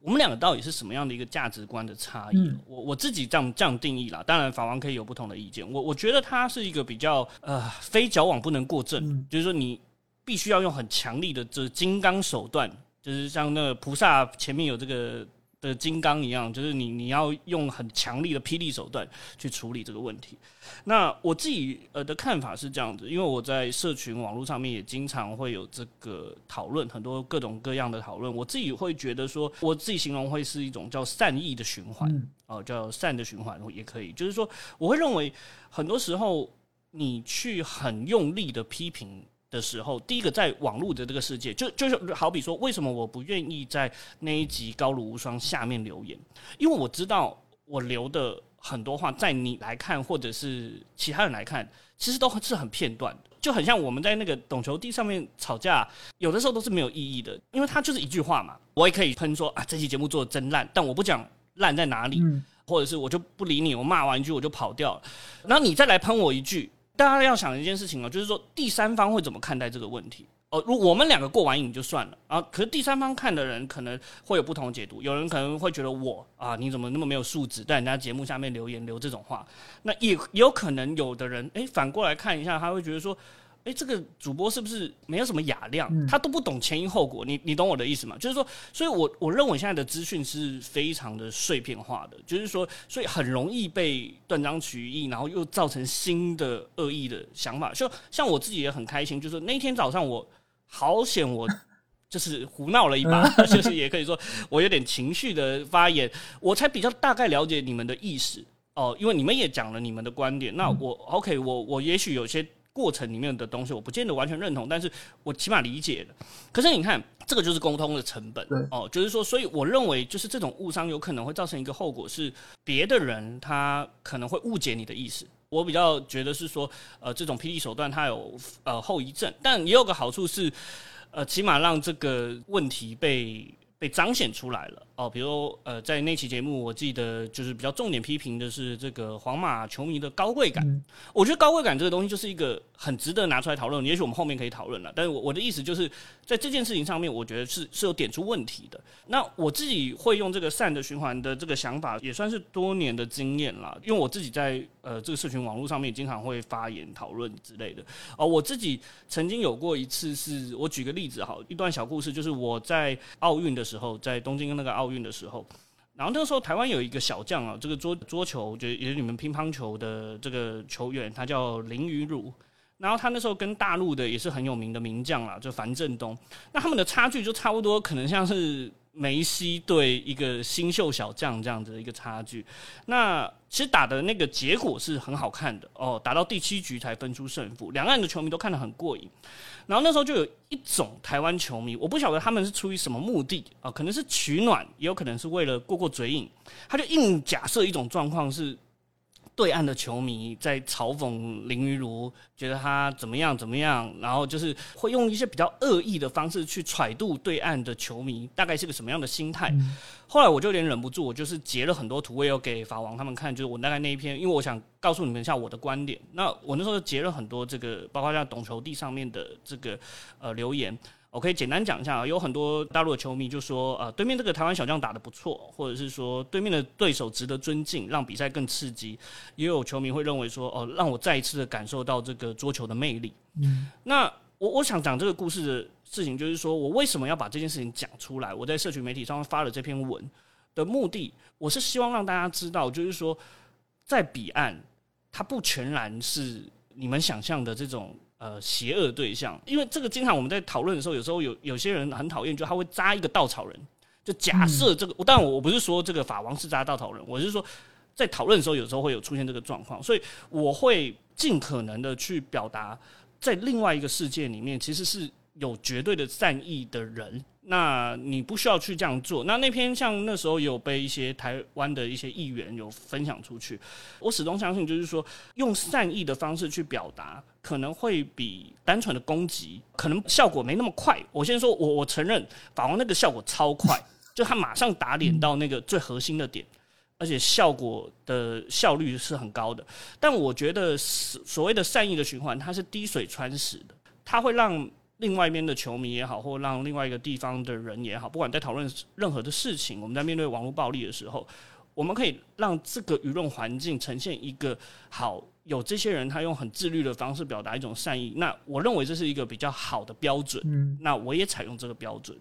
[SPEAKER 3] 我们两个到底是什么样的一个价值观的差异？我我自己这样这样定义啦。当然法王可以有不同的意见。我我觉得他是一个比较呃非矫枉不能过正，就是说你必须要用很强力的这金刚手段，就是像那个菩萨前面有这个。的金刚一样，就是你你要用很强力的霹雳手段去处理这个问题。那我自己呃的看法是这样子，因为我在社群网络上面也经常会有这个讨论，很多各种各样的讨论。我自己会觉得说，我自己形容会是一种叫善意的循环，哦，叫善的循环也可以。就是说，我会认为很多时候你去很用力的批评。的时候，第一个在网络的这个世界，就就是好比说，为什么我不愿意在那一集高卢无双下面留言？因为我知道我留的很多话，在你来看，或者是其他人来看，其实都是很片段的，就很像我们在那个懂球帝上面吵架，有的时候都是没有意义的，因为他就是一句话嘛。我也可以喷说啊，这期节目做的真烂，但我不讲烂在哪里，或者是我就不理你，我骂完一句我就跑掉了，然后你再来喷我一句。大家要想一件事情哦，就是说第三方会怎么看待这个问题哦？如我们两个过完瘾就算了啊，可是第三方看的人可能会有不同的解读。有人可能会觉得我啊，你怎么那么没有素质，在人家节目下面留言留这种话？那也有可能有的人哎，反过来看一下，他会觉得说。哎，这个主播是不是没有什么雅量？他都不懂前因后果，你你懂我的意思吗？就是说，所以我我认为现在的资讯是非常的碎片化的，就是说，所以很容易被断章取义，然后又造成新的恶意的想法。就像我自己也很开心，就是那天早上我好险，我 [laughs] 就是胡闹了一把，[laughs] 就是也可以说我有点情绪的发言，我才比较大概了解你们的意思哦，因为你们也讲了你们的观点，那我 OK，我我也许有些。过程里面的东西，我不见得完全认同，但是我起码理解了。可是你看，这个就是沟通的成本哦，就是说，所以我认为，就是这种误伤有可能会造成一个后果，是别的人他可能会误解你的意思。我比较觉得是说，呃，这种霹雳手段它有呃后遗症，但也有个好处是，呃，起码让这个问题被被彰显出来了。哦，比如呃，在那期节目，我记得就是比较重点批评的是这个皇马球迷的高贵感。我觉得高贵感这个东西就是一个很值得拿出来讨论。也许我们后面可以讨论了，但是我我的意思就是在这件事情上面，我觉得是是有点出问题的。那我自己会用这个善的循环的这个想法，也算是多年的经验啦。因为我自己在呃这个社群网络上面经常会发言讨论之类的。哦，我自己曾经有过一次，是我举个例子哈，一段小故事，就是我在奥运的时候，在东京那个奥。奥运的时候，然后那个时候台湾有一个小将啊，这个桌桌球就也是你们乒乓球的这个球员，他叫林于儒。然后他那时候跟大陆的也是很有名的名将啦，就樊振东。那他们的差距就差不多，可能像是梅西对一个新秀小将这样子的一个差距。那其实打的那个结果是很好看的哦，打到第七局才分出胜负，两岸的球迷都看得很过瘾。然后那时候就有一种台湾球迷，我不晓得他们是出于什么目的啊，可能是取暖，也有可能是为了过过嘴瘾，他就硬假设一种状况是。对岸的球迷在嘲讽林于如，觉得他怎么样怎么样，然后就是会用一些比较恶意的方式去揣度对岸的球迷大概是个什么样的心态。后来我就有点忍不住，我就是截了很多图，我也有给法王他们看，就是我大概那一篇，因为我想告诉你们一下我的观点。那我那时候截了很多这个，包括像懂球帝上面的这个呃留言。我可以简单讲一下啊，有很多大陆的球迷就说，呃，对面这个台湾小将打得不错，或者是说对面的对手值得尊敬，让比赛更刺激。也有球迷会认为说，哦，让我再一次的感受到这个桌球的魅力。嗯，那我我想讲这个故事的事情，就是说我为什么要把这件事情讲出来？我在社群媒体上发了这篇文的目的，我是希望让大家知道，就是说在彼岸，它不全然是你们想象的这种。呃，邪恶对象，因为这个经常我们在讨论的时候，有时候有有些人很讨厌，就他会扎一个稻草人，就假设这个，但我我不是说这个法王是扎稻草人，我是说在讨论的时候，有时候会有出现这个状况，所以我会尽可能的去表达，在另外一个世界里面，其实是有绝对的善意的人。那你不需要去这样做。那那篇像那时候有被一些台湾的一些议员有分享出去。我始终相信，就是说用善意的方式去表达，可能会比单纯的攻击可能效果没那么快。我先说，我我承认法王那个效果超快，[laughs] 就他马上打脸到那个最核心的点，而且效果的效率是很高的。但我觉得所谓的善意的循环，它是滴水穿石的，它会让。另外一边的球迷也好，或让另外一个地方的人也好，不管在讨论任何的事情，我们在面对网络暴力的时候，我们可以让这个舆论环境呈现一个好，有这些人他用很自律的方式表达一种善意，那我认为这是一个比较好的标准。嗯，那我也采用这个标准。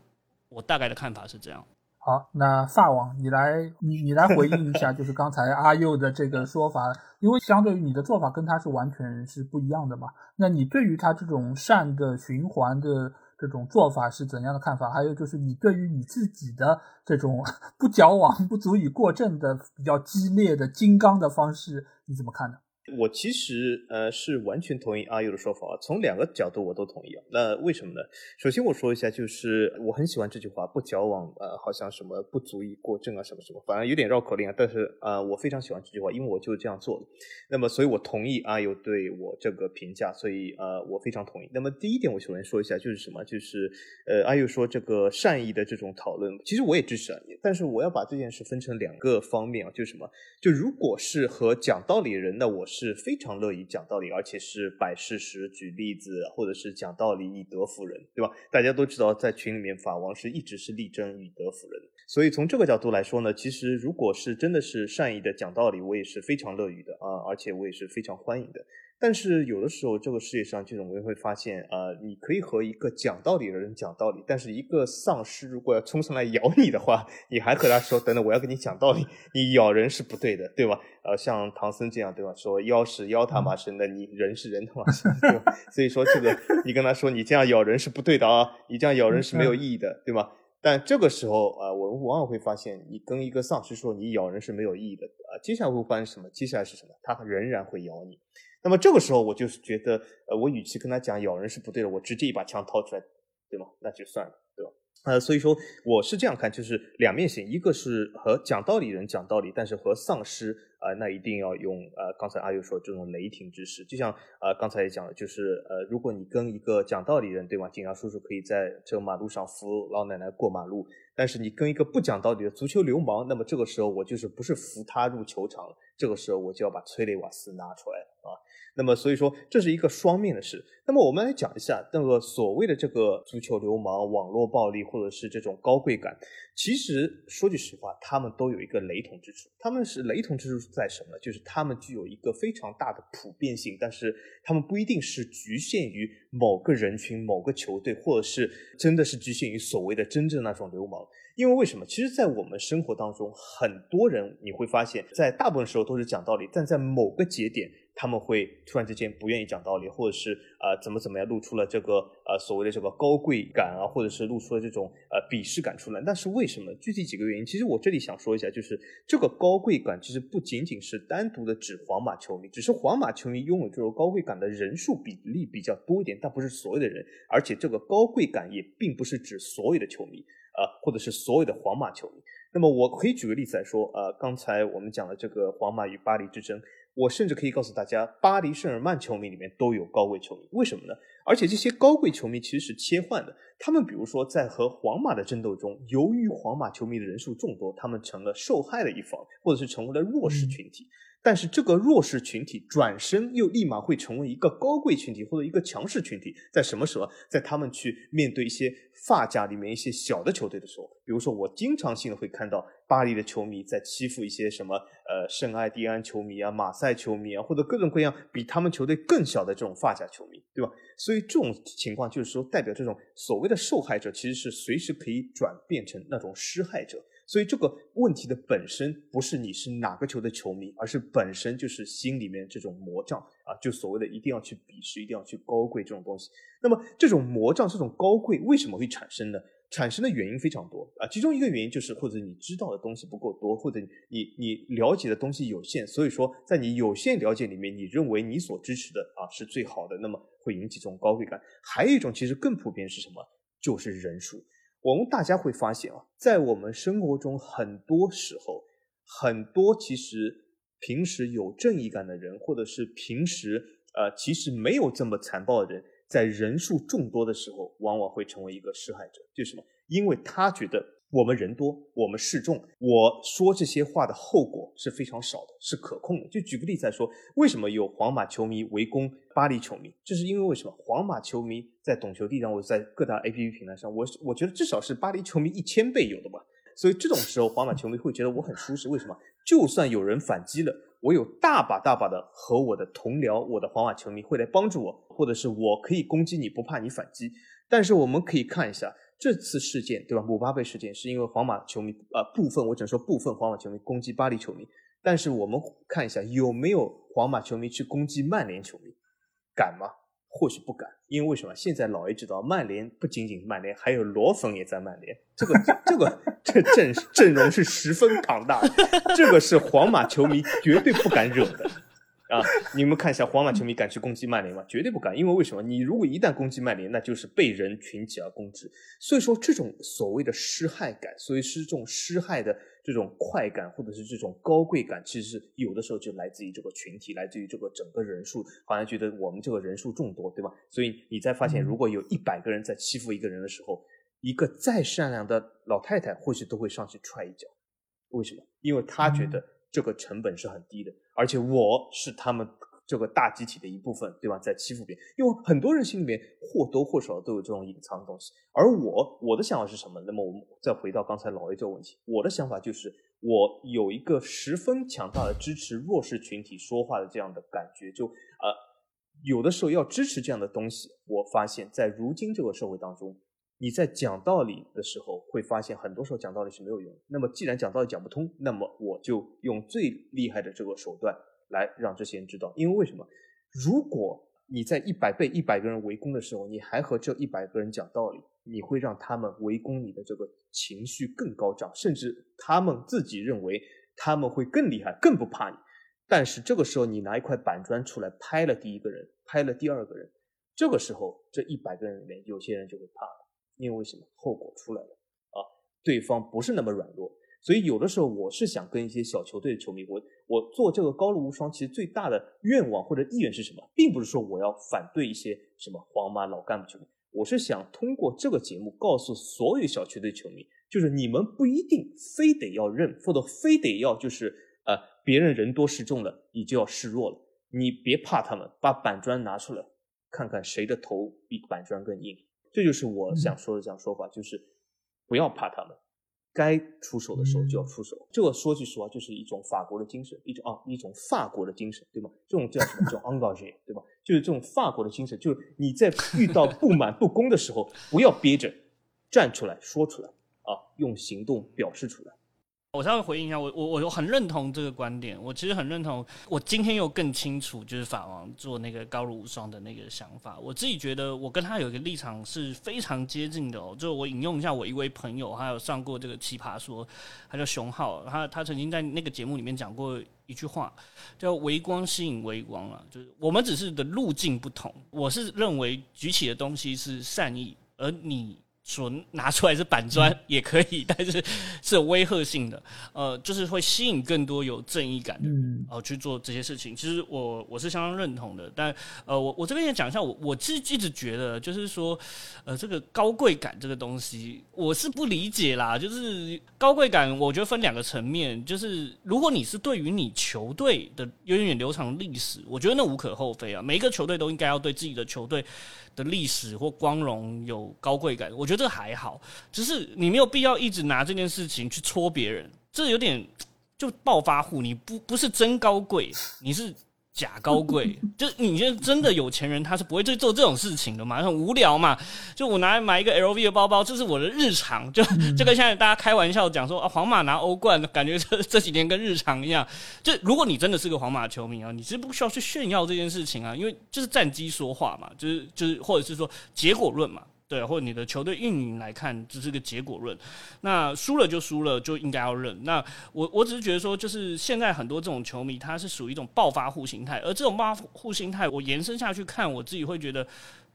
[SPEAKER 3] 我大概的看法是这样。
[SPEAKER 1] 好，那萨王，你来，你你来回应一下，就是刚才阿佑的这个说法，因为相对于你的做法跟他是完全是不一样的嘛。那你对于他这种善的循环的这种做法是怎样的看法？还有就是你对于你自己的这种不矫枉、不足以过正的比较激烈的金刚的方式，你怎么看呢？
[SPEAKER 2] 我其实呃是完全同意阿佑的说法，从两个角度我都同意啊。那为什么呢？首先我说一下，就是我很喜欢这句话，不矫枉呃，好像什么不足以过正啊，什么什么，反正有点绕口令啊。但是呃，我非常喜欢这句话，因为我就这样做的。那么，所以我同意阿佑对我这个评价，所以呃，我非常同意。那么第一点，我首先说一下，就是什么？就是呃，阿佑说这个善意的这种讨论，其实我也支持啊。但是我要把这件事分成两个方面啊，就是什么？就如果是和讲道理的人，那我是。是非常乐意讲道理，而且是摆事实、举例子，或者是讲道理以德服人，对吧？大家都知道，在群里面，法王是一直是力争以德服人。所以从这个角度来说呢，其实如果是真的是善意的讲道理，我也是非常乐于的啊，而且我也是非常欢迎的。但是有的时候，这个世界上，这种我也会发现，呃，你可以和一个讲道理的人讲道理，但是一个丧尸如果要冲上来咬你的话，你还和他说，等等，我要跟你讲道理，你咬人是不对的，对吧？呃，像唐僧这样，对吧？说妖是妖他妈生的，你人是人他妈生的，所以说这个，你跟他说你这样咬人是不对的啊，你这样咬人是没有意义的，对吧？但这个时候啊，我们往往会发现，你跟一个丧尸说你咬人是没有意义的啊，接下来会发生什么？接下来是什么？他仍然会咬你。那么这个时候，我就是觉得，呃，我与其跟他讲咬人是不对的，我直接一把枪掏出来，对吗？那就算了，对吧？呃，所以说我是这样看，就是两面性，一个是和讲道理人讲道理，但是和丧尸啊，那一定要用呃，刚才阿佑说这种雷霆之势，就像呃刚才也讲了，就是呃，如果你跟一个讲道理人，对吗？警察叔叔可以在这个马路上扶老奶奶过马路，但是你跟一个不讲道理的足球流氓，那么这个时候我就是不是扶他入球场，这个时候我就要把催泪瓦斯拿出来啊。那么，所以说这是一个双面的事。那么，我们来讲一下那个所谓的这个足球流氓、网络暴力，或者是这种高贵感。其实说句实话，他们都有一个雷同之处。他们是雷同之处在什么？就是他们具有一个非常大的普遍性，但是他们不一定是局限于某个人群、某个球队，或者是真的是局限于所谓的真正那种流氓。因为为什么？其实，在我们生活当中，很多人你会发现，在大部分时候都是讲道理，但在某个节点。他们会突然之间不愿意讲道理，或者是呃怎么怎么样，露出了这个呃所谓的这个高贵感啊，或者是露出了这种呃鄙视感出来。但是为什么？具体几个原因，其实我这里想说一下，就是这个高贵感其实不仅仅是单独的指皇马球迷，只是皇马球迷拥有这种高贵感的人数比例比较多一点，但不是所有的人。而且这个高贵感也并不是指所有的球迷啊，或者是所有的皇马球迷。那么我可以举个例子来说，呃，刚才我们讲的这个皇马与巴黎之争。我甚至可以告诉大家，巴黎圣日耳曼球迷里面都有高贵球迷，为什么呢？而且这些高贵球迷其实是切换的，他们比如说在和皇马的争斗中，由于皇马球迷的人数众多，他们成了受害的一方，或者是成为了弱势群体。但是这个弱势群体转身又立马会成为一个高贵群体或者一个强势群体，在什么时候？在他们去面对一些发家里面一些小的球队的时候，比如说我经常性的会看到巴黎的球迷在欺负一些什么呃圣埃蒂安球迷啊、马赛球迷啊，或者各种各样比他们球队更小的这种发家球迷，对吧？所以这种情况就是说，代表这种所谓的受害者其实是随时可以转变成那种施害者。所以这个问题的本身不是你是哪个球的球迷，而是本身就是心里面这种魔障啊，就所谓的一定要去鄙视，一定要去高贵这种东西。那么这种魔障、这种高贵为什么会产生呢？产生的原因非常多啊，其中一个原因就是或者你知道的东西不够多，或者你你了解的东西有限，所以说在你有限了解里面，你认为你所支持的啊是最好的，那么会引起这种高贵感。还有一种其实更普遍是什么？就是人数。我们大家会发现啊，在我们生活中，很多时候，很多其实平时有正义感的人，或者是平时呃其实没有这么残暴的人，在人数众多的时候，往往会成为一个施害者。就是什么？因为他觉得。我们人多，我们示众，我说这些话的后果是非常少的，是可控的。就举个例子来说，为什么有皇马球迷围攻巴黎球迷？这是因为为什么？皇马球迷在懂球帝上，我在各大 APP 平台上，我我觉得至少是巴黎球迷一千倍有的吧。所以这种时候，皇马球迷会觉得我很舒适。为什么？就算有人反击了，我有大把大把的和我的同僚，我的皇马球迷会来帮助我，或者是我可以攻击你，不怕你反击。但是我们可以看一下。这次事件，对吧？姆巴佩事件是因为皇马球迷，呃，部分我只能说部分皇马球迷攻击巴黎球迷。但是我们看一下，有没有皇马球迷去攻击曼联球迷？敢吗？或许不敢，因为为什么？现在老爷知道，曼联不仅仅曼联，还有罗粉也在曼联。这个这个这阵阵容是十分庞大的，这个是皇马球迷绝对不敢惹的。啊，你们看一下，皇马球迷敢去攻击曼联吗？绝对不敢，因为为什么？你如果一旦攻击曼联，那就是被人群起而攻之。所以说，这种所谓的施害感，所以是这种施害的这种快感，或者是这种高贵感，其实是有的时候就来自于这个群体，来自于这个整个人数，好像觉得我们这个人数众多，对吧？所以你才发现，如果有一百个人在欺负一个人的时候，一个再善良的老太太或许都会上去踹一脚。为什么？因为她觉得。这个成本是很低的，而且我是他们这个大集体的一部分，对吧？在欺负别人，因为很多人心里面或多或少都有这种隐藏的东西。而我，我的想法是什么？那么我们再回到刚才老 A 这个问题，我的想法就是，我有一个十分强大的支持弱势群体说话的这样的感觉。就呃，有的时候要支持这样的东西，我发现，在如今这个社会当中。你在讲道理的时候，会发现很多时候讲道理是没有用。那么，既然讲道理讲不通，那么我就用最厉害的这个手段来让这些人知道。因为为什么？如果你在一百倍、一百个人围攻的时候，你还和这一百个人讲道理，你会让他们围攻你的这个情绪更高涨，甚至他们自己认为他们会更厉害、更不怕你。但是这个时候，你拿一块板砖出来拍了第一个人，拍了第二个人，这个时候这一百个人里面有些人就会怕了。因为什么？后果出来了啊！对方不是那么软弱，所以有的时候我是想跟一些小球队的球迷，我我做这个高露无双，其实最大的愿望或者意愿是什么？并不是说我要反对一些什么皇马老干部球迷，我是想通过这个节目告诉所有小球队球迷，就是你们不一定非得要认，或者非得要就是呃别人人多势众了，你就要示弱了，你别怕他们，把板砖拿出来，看看谁的头比板砖更硬。这就是我想说的这样说法，就是不要怕他们，该出手的时候就要出手。这个说句实话，就是一种法国的精神，一种啊一种法国的精神，对吗？这种叫什么？叫 engage，对吧？就是这种法国的精神，就是你在遇到不满不公的时候，不要憋着，站出来说出来啊，用行动表示出来。
[SPEAKER 3] 我稍微回应一下，我我我很认同这个观点，我其实很认同。我今天又更清楚，就是法王做那个高如无双的那个想法。我自己觉得，我跟他有一个立场是非常接近的哦。就我引用一下我一位朋友，他有上过这个奇葩说，他叫熊浩，他他曾经在那个节目里面讲过一句话，叫“微光吸引微光”啊，就是我们只是的路径不同。我是认为举起的东西是善意，而你。所拿出来是板砖也可以，[laughs] 但是是有威吓性的，呃，就是会吸引更多有正义感的人哦去做这些事情。其实我我是相当认同的，但呃，我我这边也讲一下，我我自一直觉得就是说，呃，这个高贵感这个东西，我是不理解啦。就是高贵感，我觉得分两个层面，就是如果你是对于你球队的源远流长历史，我觉得那无可厚非啊。每一个球队都应该要对自己的球队。的历史或光荣有高贵感，我觉得这还好，只是你没有必要一直拿这件事情去戳别人，这有点就暴发户，你不不是真高贵，你是。假高贵，[laughs] 就你觉得真的有钱人他是不会去做这种事情的嘛？很无聊嘛？就我拿来买一个 LV 的包包，这是我的日常。就就跟现在大家开玩笑讲说啊，皇马拿欧冠，感觉这这几年跟日常一样。就如果你真的是个皇马球迷啊，你是不需要去炫耀这件事情啊，因为就是战机说话嘛，就是就是或者是说结果论嘛。对，或者你的球队运营来看，只是个结果论。那输了就输了，就应该要认。那我我只是觉得说，就是现在很多这种球迷，他是属于一种暴发户心态。而这种暴发户心态，我延伸下去看，我自己会觉得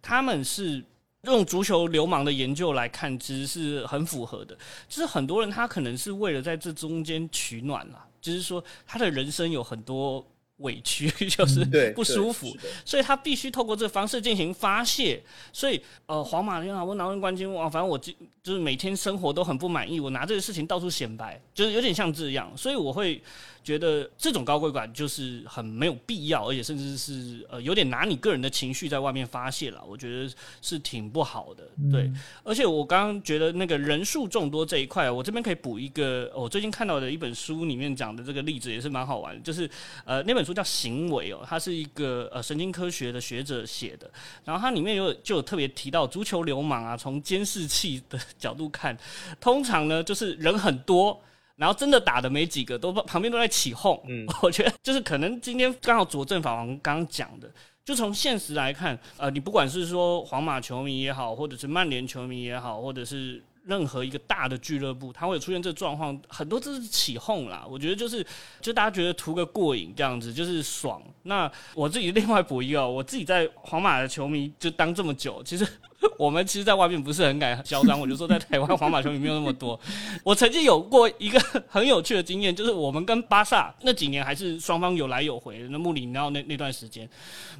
[SPEAKER 3] 他们是用足球流氓的研究来看，其实是很符合的。就是很多人他可能是为了在这中间取暖了，就是说他的人生有很多。委屈 [laughs] 就是不舒服，所以他必须透过这个方式进行发泄。所以，呃，皇马你好，我拿完冠军，哇，反正我就就是每天生活都很不满意，我拿这个事情到处显摆，就是有点像这样。所以我会。觉得这种高贵感就是很没有必要，而且甚至是呃有点拿你个人的情绪在外面发泄了，我觉得是挺不好的。对，而且我刚刚觉得那个人数众多这一块，我这边可以补一个，我最近看到的一本书里面讲的这个例子也是蛮好玩，就是呃那本书叫《行为》哦，它是一个呃神经科学的学者写的，然后它里面有就有特别提到足球流氓啊，从监视器的角度看，通常呢就是人很多。然后真的打的没几个，都旁边都在起哄。嗯，[laughs] 我觉得就是可能今天刚好佐证法王刚刚讲的，就从现实来看，呃，你不管是说皇马球迷也好，或者是曼联球迷也好，或者是。任何一个大的俱乐部，它会出现这状况，很多都是起哄啦。我觉得就是，就大家觉得图个过瘾这样子，就是爽。那我自己另外补一个，我自己在皇马的球迷就当这么久，其实 [laughs] 我们其实，在外面不是很敢嚣张。我就说，在台湾皇马球迷没有那么多。[laughs] 我曾经有过一个很有趣的经验，就是我们跟巴萨那几年还是双方有来有回，那穆里尼奥那那段时间，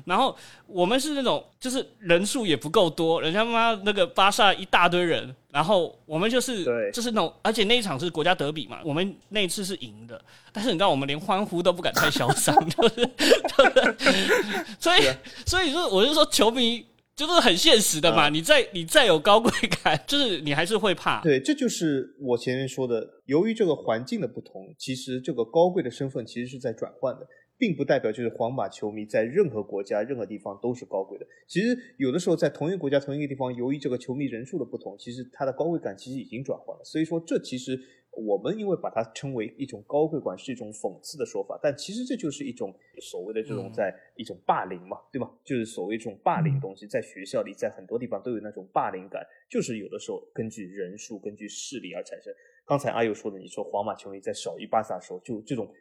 [SPEAKER 3] 然后我们是那种就是人数也不够多，人家妈那个巴萨一大堆人。然后我们就是，就是那种，而且那一场是国家德比嘛，我们那一次是赢的，但是你知道，我们连欢呼都不敢太嚣张，就是，[laughs] 所以，所以说，我就说，球迷就是很现实的嘛，你再你再有高贵感，[laughs] 就是你还是会怕。
[SPEAKER 2] 对，这就是我前面说的，由于这个环境的不同，其实这个高贵的身份其实是在转换的。并不代表就是皇马球迷在任何国家、任何地方都是高贵的。其实有的时候在同一个国家、同一个地方，由于这个球迷人数的不同，其实他的高贵感其实已经转换了。所以说，这其实我们因为把它称为一种高贵感，是一种讽刺的说法。但其实这就是一种所谓的这种在一种霸凌嘛，对吗？就是所谓这种霸凌东西，在学校里，在很多地方都有那种霸凌感，就是有的时候根据人数、根据势力而产生。刚才阿友说的，你说皇马球迷在少于巴萨的时候，就这种。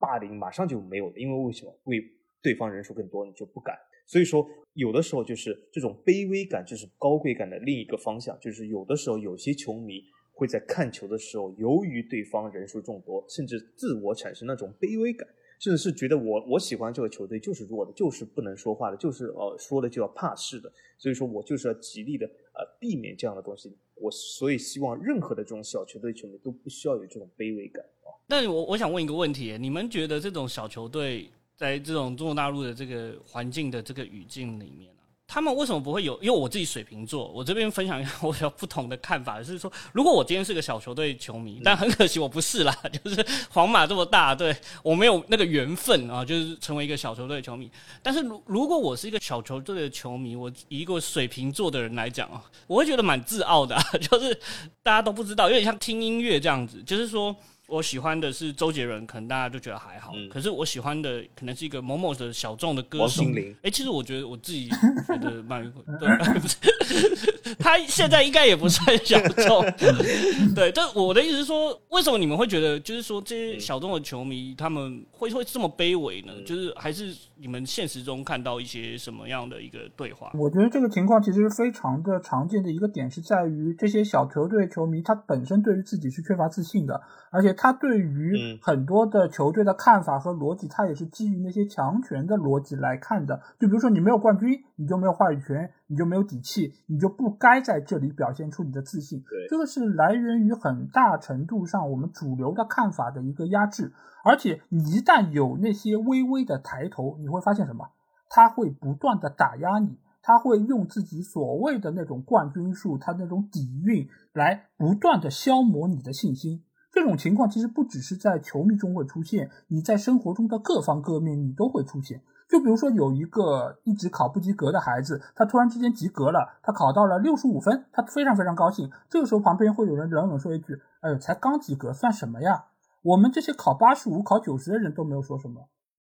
[SPEAKER 2] 霸凌马上就没有了，因为为什么？为对方人数更多，你就不敢。所以说，有的时候就是这种卑微感，就是高贵感的另一个方向。就是有的时候，有些球迷会在看球的时候，由于对方人数众多，甚至自我产生那种卑微感，甚至是觉得我我喜欢这个球队就是弱的，就是不能说话的，就是呃说的就要怕事的。所以说我就是要极力的呃避免这样的东西。我所以希望任何的这种小球队球迷都不需要有这种卑微感啊。
[SPEAKER 3] 那我我想问一个问题，你们觉得这种小球队在这种中国大陆的这个环境的这个语境里面，他们为什么不会有？因为我自己水瓶座，我这边分享一下 [laughs] 我比较不同的看法，就是说，如果我今天是个小球队球迷，但很可惜我不是啦，[laughs] 就是皇马这么大，对我没有那个缘分啊，就是成为一个小球队球迷。但是如如果我是一个小球队的球迷，我以一个水瓶座的人来讲啊，我会觉得蛮自傲的，[laughs] 就是大家都不知道，有点像听音乐这样子，就是说。我喜欢的是周杰伦，可能大家就觉得还好。可是我喜欢的可能是一个某某的小众的歌手。哎，其实我觉得我自己觉得蛮对，[laughs] 他现在应该也不算小众。[laughs] 对，但我的意思是说，为什么你们会觉得就是说这些小众的球迷他们会会这么卑微呢？就是还是你们现实中看到一些什么样的一个对话？
[SPEAKER 1] 我觉得这个情况其实非常的常见的一个点是在于这些小球队球迷他本身对于自己是缺乏自信的，而且。他对于很多的球队的看法和逻辑，他也是基于那些强权的逻辑来看的。就比如说，你没有冠军，你就没有话语权，你就没有底气，你就不该在这里表现出你的自信。这个是来源于很大程度上我们主流的看法的一个压制。而且，你一旦有那些微微的抬头，你会发现什么？他会不断的打压你，他会用自己所谓的那种冠军数，他那种底蕴来不断的消磨你的信心。这种情况其实不只是在球迷中会出现，你在生活中的各方各面你都会出现。就比如说有一个一直考不及格的孩子，他突然之间及格了，他考到了六十五分，他非常非常高兴。这个时候旁边会有人冷冷说一句：“哎呦，才刚及格算什么呀？我们这些考八十五、考九十的人都没有说什么。”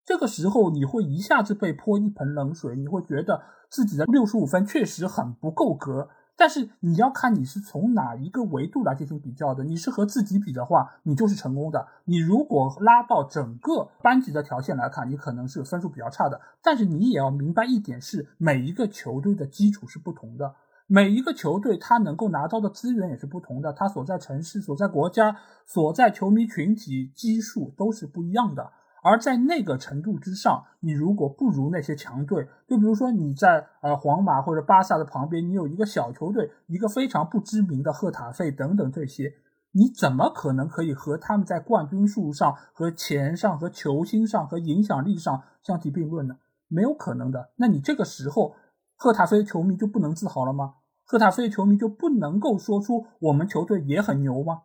[SPEAKER 1] 这个时候你会一下子被泼一盆冷水，你会觉得自己的六十五分确实很不够格。但是你要看你是从哪一个维度来进行比较的。你是和自己比的话，你就是成功的。你如果拉到整个班级的条线来看，你可能是分数比较差的。但是你也要明白一点是，每一个球队的基础是不同的，每一个球队他能够拿到的资源也是不同的，他所在城市、所在国家、所在球迷群体基数都是不一样的。而在那个程度之上，你如果不如那些强队，就比如说你在呃皇马或者巴萨的旁边，你有一个小球队，一个非常不知名的赫塔费等等这些，你怎么可能可以和他们在冠军数上、和钱上、和球星上、和影响力上相提并论呢？没有可能的。那你这个时候，赫塔菲球迷就不能自豪了吗？赫塔菲球迷就不能够说出我们球队也很牛吗？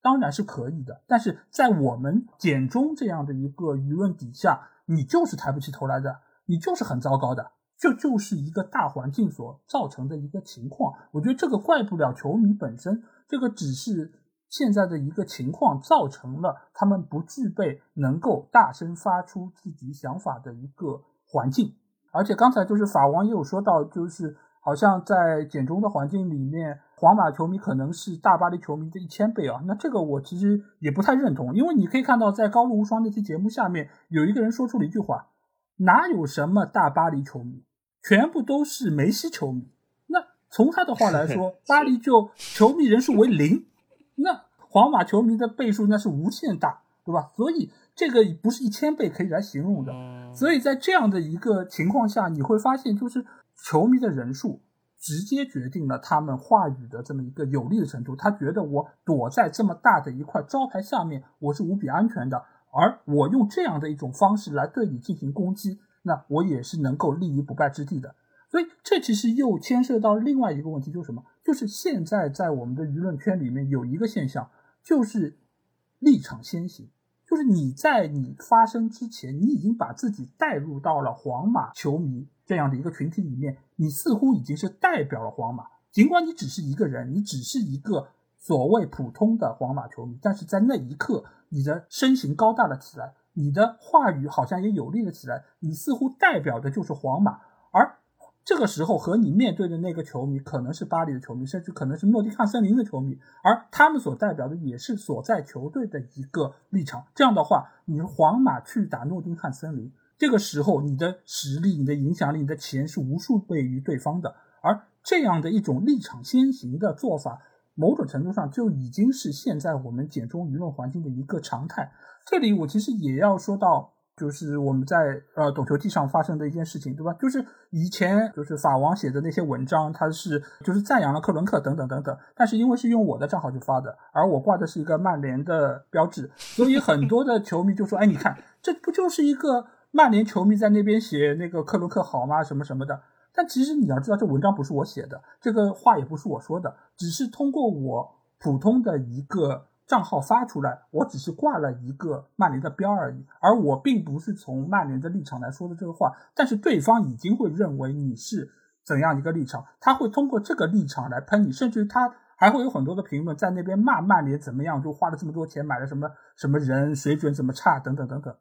[SPEAKER 1] 当然是可以的，但是在我们简中这样的一个舆论底下，你就是抬不起头来的，你就是很糟糕的，这就是一个大环境所造成的一个情况。我觉得这个怪不了球迷本身，这个只是现在的一个情况造成了他们不具备能够大声发出自己想法的一个环境。而且刚才就是法王也有说到，就是好像在简中的环境里面。皇马球迷可能是大巴黎球迷的一千倍啊！那这个我其实也不太认同，因为你可以看到，在高露无双那期节目下面，有一个人说出了一句话：“哪有什么大巴黎球迷，全部都是梅西球迷。”那从他的话来说，[laughs] 巴黎就球迷人数为零，那皇马球迷的倍数那是无限大，对吧？所以这个不是一千倍可以来形容的。所以在这样的一个情况下，你会发现，就是球迷的人数。直接决定了他们话语的这么一个有利的程度。他觉得我躲在这么大的一块招牌下面，我是无比安全的。而我用这样的一种方式来对你进行攻击，那我也是能够立于不败之地的。所以这其实又牵涉到另外一个问题，就是什么？就是现在在我们的舆论圈里面有一个现象，就是立场先行。就是你在你发生之前，你已经把自己带入到了皇马球迷这样的一个群体里面，你似乎已经是代表了皇马。尽管你只是一个人，你只是一个所谓普通的皇马球迷，但是在那一刻，你的身形高大了起来，你的话语好像也有力了起来，你似乎代表的就是皇马，而。这个时候和你面对的那个球迷可能是巴黎的球迷，甚至可能是诺丁汉森林的球迷，而他们所代表的也是所在球队的一个立场。这样的话，你皇马去打诺丁汉森林，这个时候你的实力、你的影响力、你的钱是无数倍于对方的。而这样的一种立场先行的做法，某种程度上就已经是现在我们简中舆论环境的一个常态。这里我其实也要说到。就是我们在呃懂球帝上发生的一件事情，对吧？就是以前就是法王写的那些文章，他是就是赞扬了克伦克等等等等，但是因为是用我的账号去发的，而我挂的是一个曼联的标志，所以很多的球迷就说：“ [laughs] 哎，你看，这不就是一个曼联球迷在那边写那个克伦克好吗？什么什么的。”但其实你要知道，这文章不是我写的，这个话也不是我说的，只是通过我普通的一个账号发出来，我只是挂了一个曼联的标而已，而我并不是从曼联的立场来说的这个话，但是对方已经会认为你是怎样一个立场，他会通过这个立场来喷你，甚至他。还会有很多的评论在那边骂曼联怎么样，就花了这么多钱买了什么什么人，水准怎么差等等等等。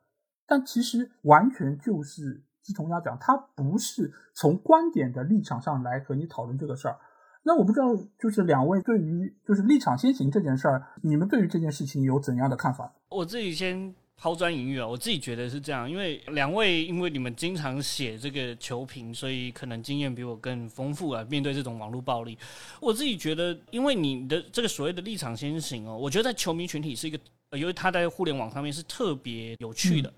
[SPEAKER 1] 但其实完全就是鸡同鸭讲，他不是从观点的立场上来和你讨论这个事儿。那我不知道，就是两位对于就是立场先行这件事儿，你们对于这件事情有怎样的看法？
[SPEAKER 3] 我自己先。抛砖引玉啊，我自己觉得是这样，因为两位因为你们经常写这个球评，所以可能经验比我更丰富啊。面对这种网络暴力，我自己觉得，因为你的这个所谓的立场先行哦，我觉得在球迷群体是一个，因为他在互联网上面是特别有趣的。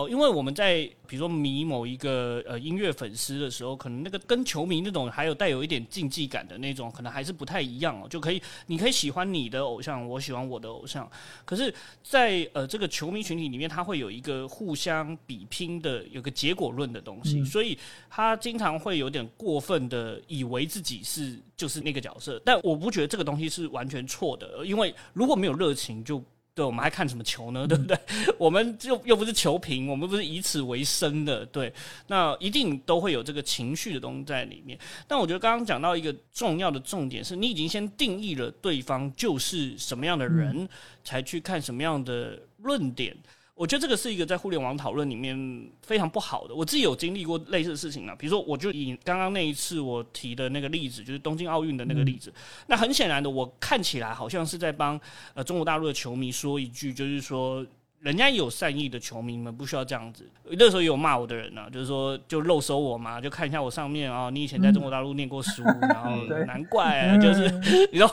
[SPEAKER 3] 哦，因为我们在比如说迷某一个呃音乐粉丝的时候，可能那个跟球迷那种还有带有一点竞技感的那种，可能还是不太一样哦。就可以，你可以喜欢你的偶像，我喜欢我的偶像。可是，在呃这个球迷群体里面，他会有一个互相比拼的，有个结果论的东西，所以他经常会有点过分的以为自己是就是那个角色。但我不觉得这个东西是完全错的，因为如果没有热情就。对，我们还看什么球呢？对不对？[laughs] 我们又又不是球评，我们不是以此为生的。对，那一定都会有这个情绪的东西在里面。但我觉得刚刚讲到一个重要的重点，是你已经先定义了对方就是什么样的人，才去看什么样的论点。我觉得这个是一个在互联网讨论里面非常不好的。我自己有经历过类似的事情啊，比如说，我就以刚刚那一次我提的那个例子，就是东京奥运的那个例子。那很显然的，我看起来好像是在帮呃中国大陆的球迷说一句，就是说。人家有善意的球迷们不需要这样子。那时候也有骂我的人呢，就是说就漏收我嘛，就看一下我上面啊，你以前在中国大陆念过书，然后 [laughs] 难怪啊就是 [laughs] 你知道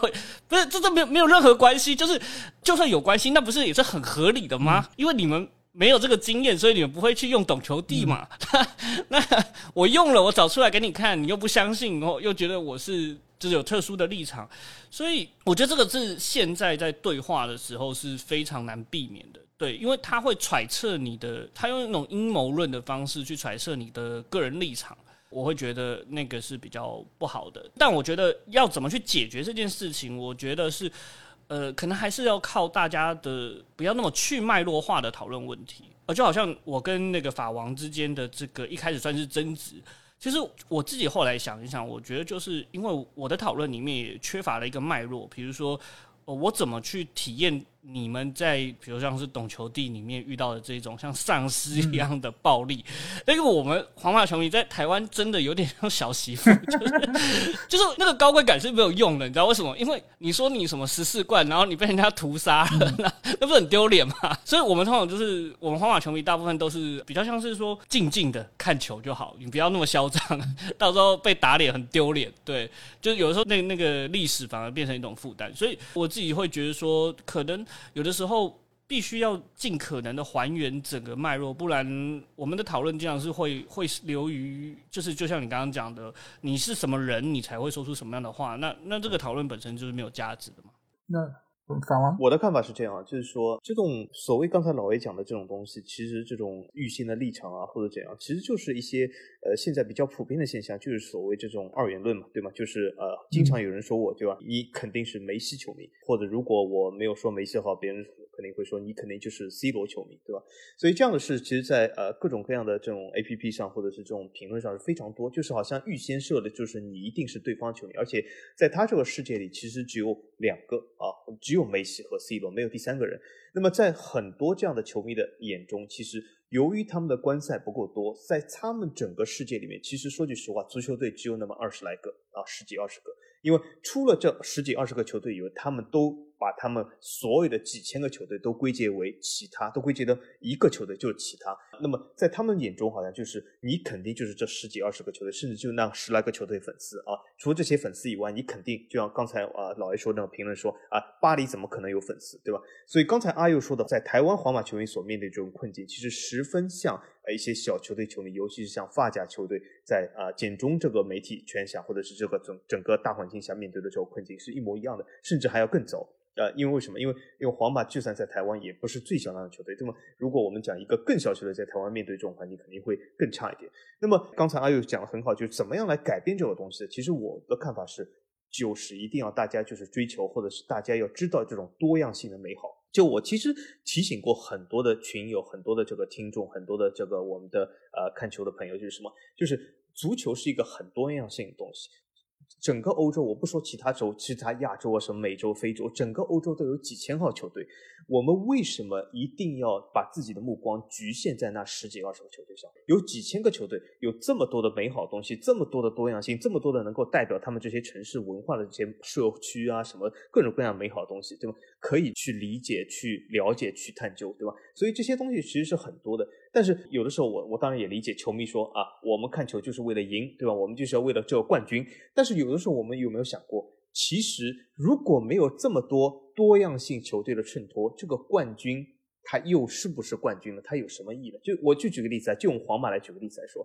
[SPEAKER 3] 不是这这没有没有任何关系，就是就算有关系，那不是也是很合理的吗？因为你们没有这个经验，所以你们不会去用懂球帝嘛。[laughs] 那我用了，我找出来给你看，你又不相信，然后又觉得我是就是有特殊的立场，所以我觉得这个是现在在对话的时候是非常难避免的。对，因为他会揣测你的，他用一种阴谋论的方式去揣测你的个人立场，我会觉得那个是比较不好的。但我觉得要怎么去解决这件事情，我觉得是，呃，可能还是要靠大家的不要那么去脉络化的讨论问题。呃，就好像我跟那个法王之间的这个一开始算是争执，其实我自己后来想一想，我觉得就是因为我的讨论里面也缺乏了一个脉络，比如说，我怎么去体验。你们在比如像是懂球帝里面遇到的这种像丧尸一样的暴力，那个我们皇马球迷在台湾真的有点像小媳妇，就 [laughs] 是就是那个高贵感是没有用的，你知道为什么？因为你说你什么十四冠，然后你被人家屠杀了，那那不是很丢脸吗？所以我们通常就是我们皇马球迷大部分都是比较像是说静静的看球就好，你不要那么嚣张，到时候被打脸很丢脸。对，就是有的时候那那个历史反而变成一种负担，所以我自己会觉得说可能。有的时候必须要尽可能的还原整个脉络，不然我们的讨论经常是会会流于，就是就像你刚刚讲的，你是什么人，你才会说出什么样的话，那那这个讨论本身就是没有价值的嘛？
[SPEAKER 1] 那。反王，
[SPEAKER 2] 我的看法是这样啊，就是说这种所谓刚才老 A 讲的这种东西，其实这种预先的立场啊，或者怎样，其实就是一些呃现在比较普遍的现象，就是所谓这种二元论嘛，对吗？就是呃，经常有人说我对吧？你肯定是梅西球迷，或者如果我没有说梅西的话，别人肯定会说你肯定就是 C 罗球迷，对吧？所以这样的事，其实，在呃各种各样的这种 A P P 上，或者是这种评论上是非常多，就是好像预先设的就是你一定是对方球迷，而且在他这个世界里，其实只有两个啊，只有。梅西和 C 罗，没有第三个人。那么，在很多这样的球迷的眼中，其实由于他们的观赛不够多，在他们整个世界里面，其实说句实话，足球队只有那么二十来个啊，十几二十个。因为除了这十几二十个球队以外，他们都。把他们所有的几千个球队都归结为其他，都归结到一个球队就是其他。那么在他们眼中，好像就是你肯定就是这十几二十个球队，甚至就那十来个球队粉丝啊。除了这些粉丝以外，你肯定就像刚才啊老 A 说那种评论说啊，巴黎怎么可能有粉丝，对吧？所以刚才阿佑说的，在台湾皇马球迷所面对这种困境，其实十分像一些小球队球迷，尤其是像发甲球队在啊简中这个媒体圈下，或者是这个整整个大环境下面对的这种困境是一模一样的，甚至还要更糟。呃，因为为什么？因为因为皇马就算在台湾也不是最小量的球队，对吗？如果我们讲一个更小球队在台湾面对这种环境肯定会更差一点。那么刚才阿佑讲的很好，就是怎么样来改变这个东西？其实我的看法是，就是一定要大家就是追求，或者是大家要知道这种多样性的美好。就我其实提醒过很多的群友，很多的这个听众，很多的这个我们的呃看球的朋友，就是什么？就是足球是一个很多样性的东西。整个欧洲，我不说其他洲，其他亚洲啊，什么美洲、非洲，整个欧洲都有几千号球队。我们为什么一定要把自己的目光局限在那十几二十个球队上？有几千个球队，有这么多的美好东西，这么多的多样性，这么多的能够代表他们这些城市文化的这些社区啊，什么各种各样美好的东西，对吧？可以去理解、去了解、去探究，对吧？所以这些东西其实是很多的。但是有的时候，我我当然也理解球迷说啊，我们看球就是为了赢，对吧？我们就是要为了这个冠军。但是有的时候，我们有没有想过？其实，如果没有这么多多样性球队的衬托，这个冠军它又是不是冠军呢？它有什么意义呢？就我就举个例子啊，就用皇马来举个例子来说，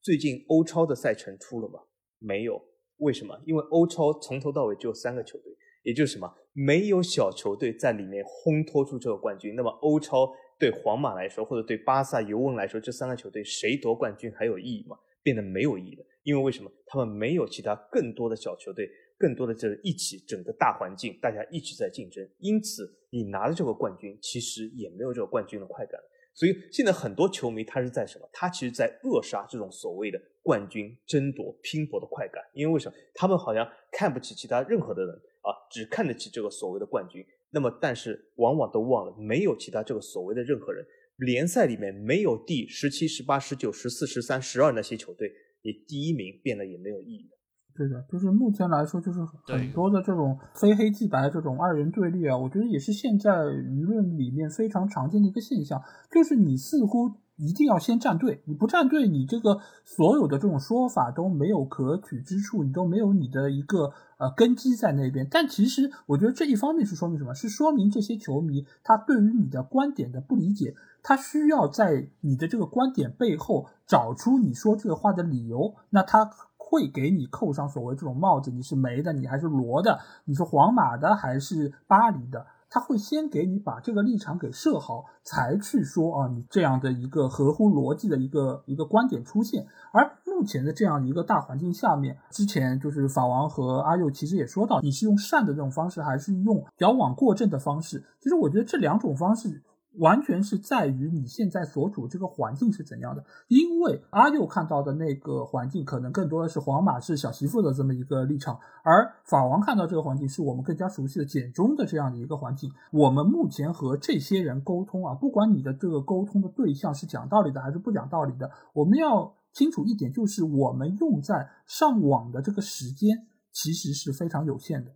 [SPEAKER 2] 最近欧超的赛程出了吗？没有，为什么？因为欧超从头到尾只有三个球队，也就是什么，没有小球队在里面烘托出这个冠军。那么欧超对皇马来说，或者对巴萨、尤文来说，这三个球队谁夺冠军还有意义吗？变得没有意义了。因为为什么？他们没有其他更多的小球队。更多的就是一起整个大环境，大家一起在竞争，因此你拿了这个冠军，其实也没有这个冠军的快感。所以现在很多球迷他是在什么？他其实在扼杀这种所谓的冠军争夺、拼搏的快感。因为为什么？他们好像看不起其他任何的人啊，只看得起这个所谓的冠军。那么，但是往往都忘了，没有其他这个所谓的任何人，联赛里面没有第十七、十八、十九、十四、十三、十二那些球队，你第一名变得也没有意义。
[SPEAKER 1] 对的，就是目前来说，就是很多的这种非黑即白这种二元对立啊，我觉得也是现在舆论里面非常常见的一个现象。就是你似乎一定要先站队，你不站队，你这个所有的这种说法都没有可取之处，你都没有你的一个呃根基在那边。但其实我觉得这一方面是说明什么？是说明这些球迷他对于你的观点的不理解，他需要在你的这个观点背后找出你说这个话的理由。那他。会给你扣上所谓这种帽子，你是梅的，你还是罗的，你是皇马的还是巴黎的？他会先给你把这个立场给设好，才去说啊，你这样的一个合乎逻辑的一个一个观点出现。而目前的这样一个大环境下面，之前就是法王和阿佑其实也说到，你是用善的这种方式，还是用矫枉过正的方式？其实我觉得这两种方式。完全是在于你现在所处这个环境是怎样的，因为阿佑看到的那个环境可能更多的是皇马是小媳妇的这么一个立场，而法王看到这个环境是我们更加熟悉的简中的这样的一个环境。我们目前和这些人沟通啊，不管你的这个沟通的对象是讲道理的还是不讲道理的，我们要清楚一点，就是我们用在上网的这个时间其实是非常有限的，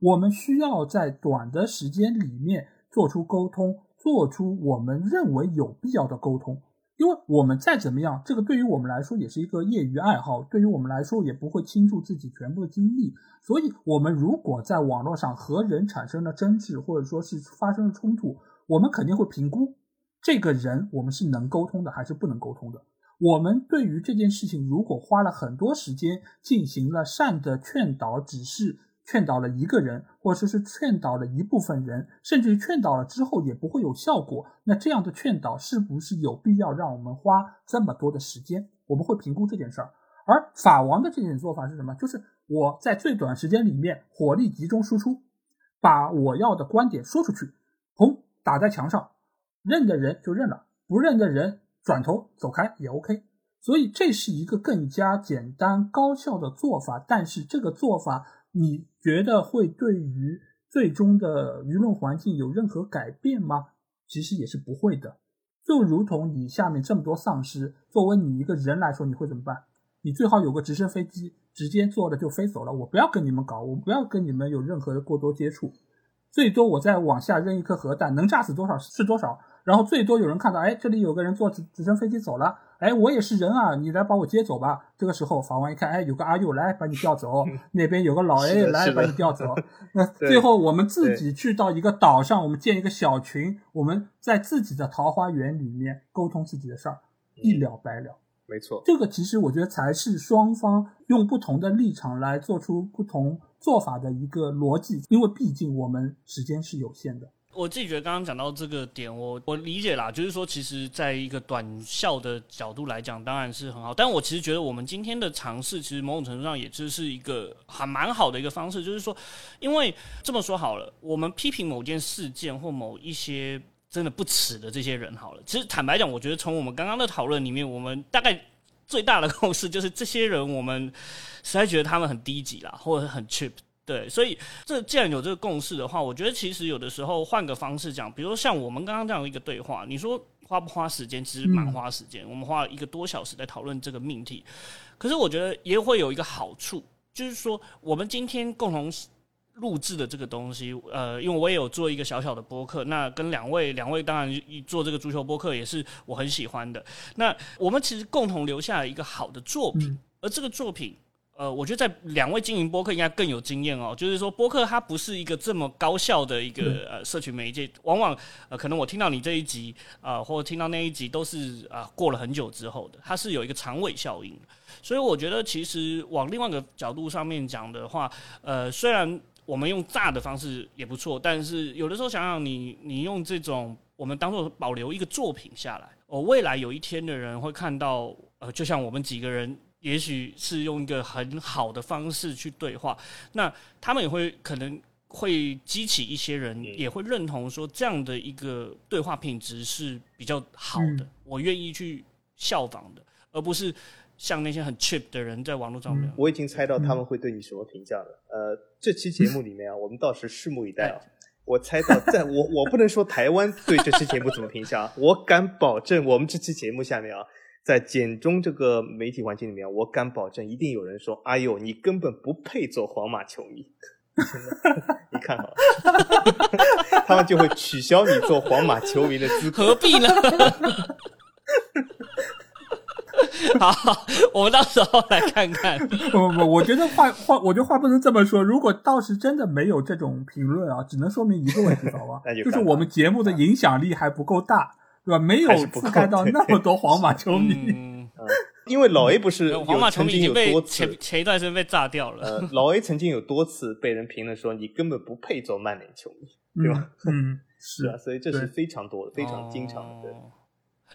[SPEAKER 1] 我们需要在短的时间里面做出沟通。做出我们认为有必要的沟通，因为我们再怎么样，这个对于我们来说也是一个业余爱好，对于我们来说也不会倾注自己全部的精力。所以，我们如果在网络上和人产生了争执，或者说是发生了冲突，我们肯定会评估这个人我们是能沟通的还是不能沟通的。我们对于这件事情，如果花了很多时间进行了善的劝导，只是。劝导了一个人，或者说是劝导了一部分人，甚至于劝导了之后也不会有效果。那这样的劝导是不是有必要让我们花这么多的时间？我们会评估这件事儿。而法王的这种做法是什么？就是我在最短时间里面火力集中输出，把我要的观点说出去，砰打在墙上，认的人就认了，不认的人转头走开也 OK。所以这是一个更加简单高效的做法，但是这个做法。你觉得会对于最终的舆论环境有任何改变吗？其实也是不会的。就如同你下面这么多丧尸，作为你一个人来说，你会怎么办？你最好有个直升飞机，直接坐了就飞走了。我不要跟你们搞，我不要跟你们有任何的过多接触。最多我再往下扔一颗核弹，能炸死多少是多少。然后最多有人看到，哎，这里有个人坐直直升飞机走了。哎，我也是人啊，你来把我接走吧。这个时候，法官一看，哎，有个阿佑来把你调走，那边有个老 [laughs] A 来把你调走。[laughs] 那最后我们自己去到一个岛上，我们建一个小群，我们在自己的桃花源里面沟通自己的事儿，一了百了。
[SPEAKER 2] 没错，
[SPEAKER 1] 这个其实我觉得才是双方用不同的立场来做出不同做法的一个逻辑，因为毕竟我们时间是有限的。
[SPEAKER 3] 我自己觉得刚刚讲到这个点，我我理解啦，就是说，其实在一个短效的角度来讲，当然是很好。但我其实觉得，我们今天的尝试，其实某种程度上也就是一个还蛮好的一个方式，就是说，因为这么说好了，我们批评某件事件或某一些真的不耻的这些人好了，其实坦白讲，我觉得从我们刚刚的讨论里面，我们大概最大的 [laughs] 共识就是这些人，我们实在觉得他们很低级啦，或者很 cheap。对，所以这既然有这个共识的话，我觉得其实有的时候换个方式讲，比如说像我们刚刚这样一个对话，你说花不花时间？其实蛮花时间。我们花了一个多小时在讨论这个命题，可是我觉得也会有一个好处，就是说我们今天共同录制的这个东西，呃，因为我也有做一个小小的播客，那跟两位两位当然做这个足球播客也是我很喜欢的。那我们其实共同留下了一个好的作品，而这个作品。呃，我觉得在两位经营播客应该更有经验哦。就是说，播客它不是一个这么高效的一个呃社群媒介，往往呃可能我听到你这一集啊，或者听到那一集都是啊过了很久之后的，它是有一个长尾效应。所以我觉得其实往另外一个角度上面讲的话，呃，虽然我们用炸的方式也不错，但是有的时候想想你你用这种我们当做保留一个作品下来，哦未来有一天的人会看到，呃，就像我们几个人。也许是用一个很好的方式去对话，那他们也会可能会激起一些人也会认同说这样的一个对话品质是比较好的，我愿意去效仿的，而不是像那些很 cheap 的人在网络上面。
[SPEAKER 2] 我已经猜到他们会对你什么评价了。呃，这期节目里面啊，我们到时拭目以待啊。我猜到，在 [laughs] 我我不能说台湾对这期节目怎么评价，我敢保证我们这期节目下面啊。在简中这个媒体环境里面，我敢保证，一定有人说：“哎呦，你根本不配做皇马球迷。” [laughs] 你看好了，他们就会取消你做皇马球迷的资
[SPEAKER 3] 格。何必呢？[laughs] 好，我们到时候来看看。
[SPEAKER 1] 不不不，我觉得话话，我觉得话不能这么说。如果到时真的没有这种评论啊，只能说明一个问题，好吧？[laughs] 就是我们节目的影响力还不够大。对吧？没有覆盖到那么多皇马球迷，[laughs]
[SPEAKER 2] 因为老 A 不是
[SPEAKER 3] 皇马球迷
[SPEAKER 2] 已经
[SPEAKER 3] 被前前一段时间被炸掉了。
[SPEAKER 2] 呃，[laughs] 老 A 曾经有多次被人评论说你根本不配做曼联球迷，对吧？
[SPEAKER 1] 嗯，
[SPEAKER 2] 是啊，所以这是非常多的、非常经常的。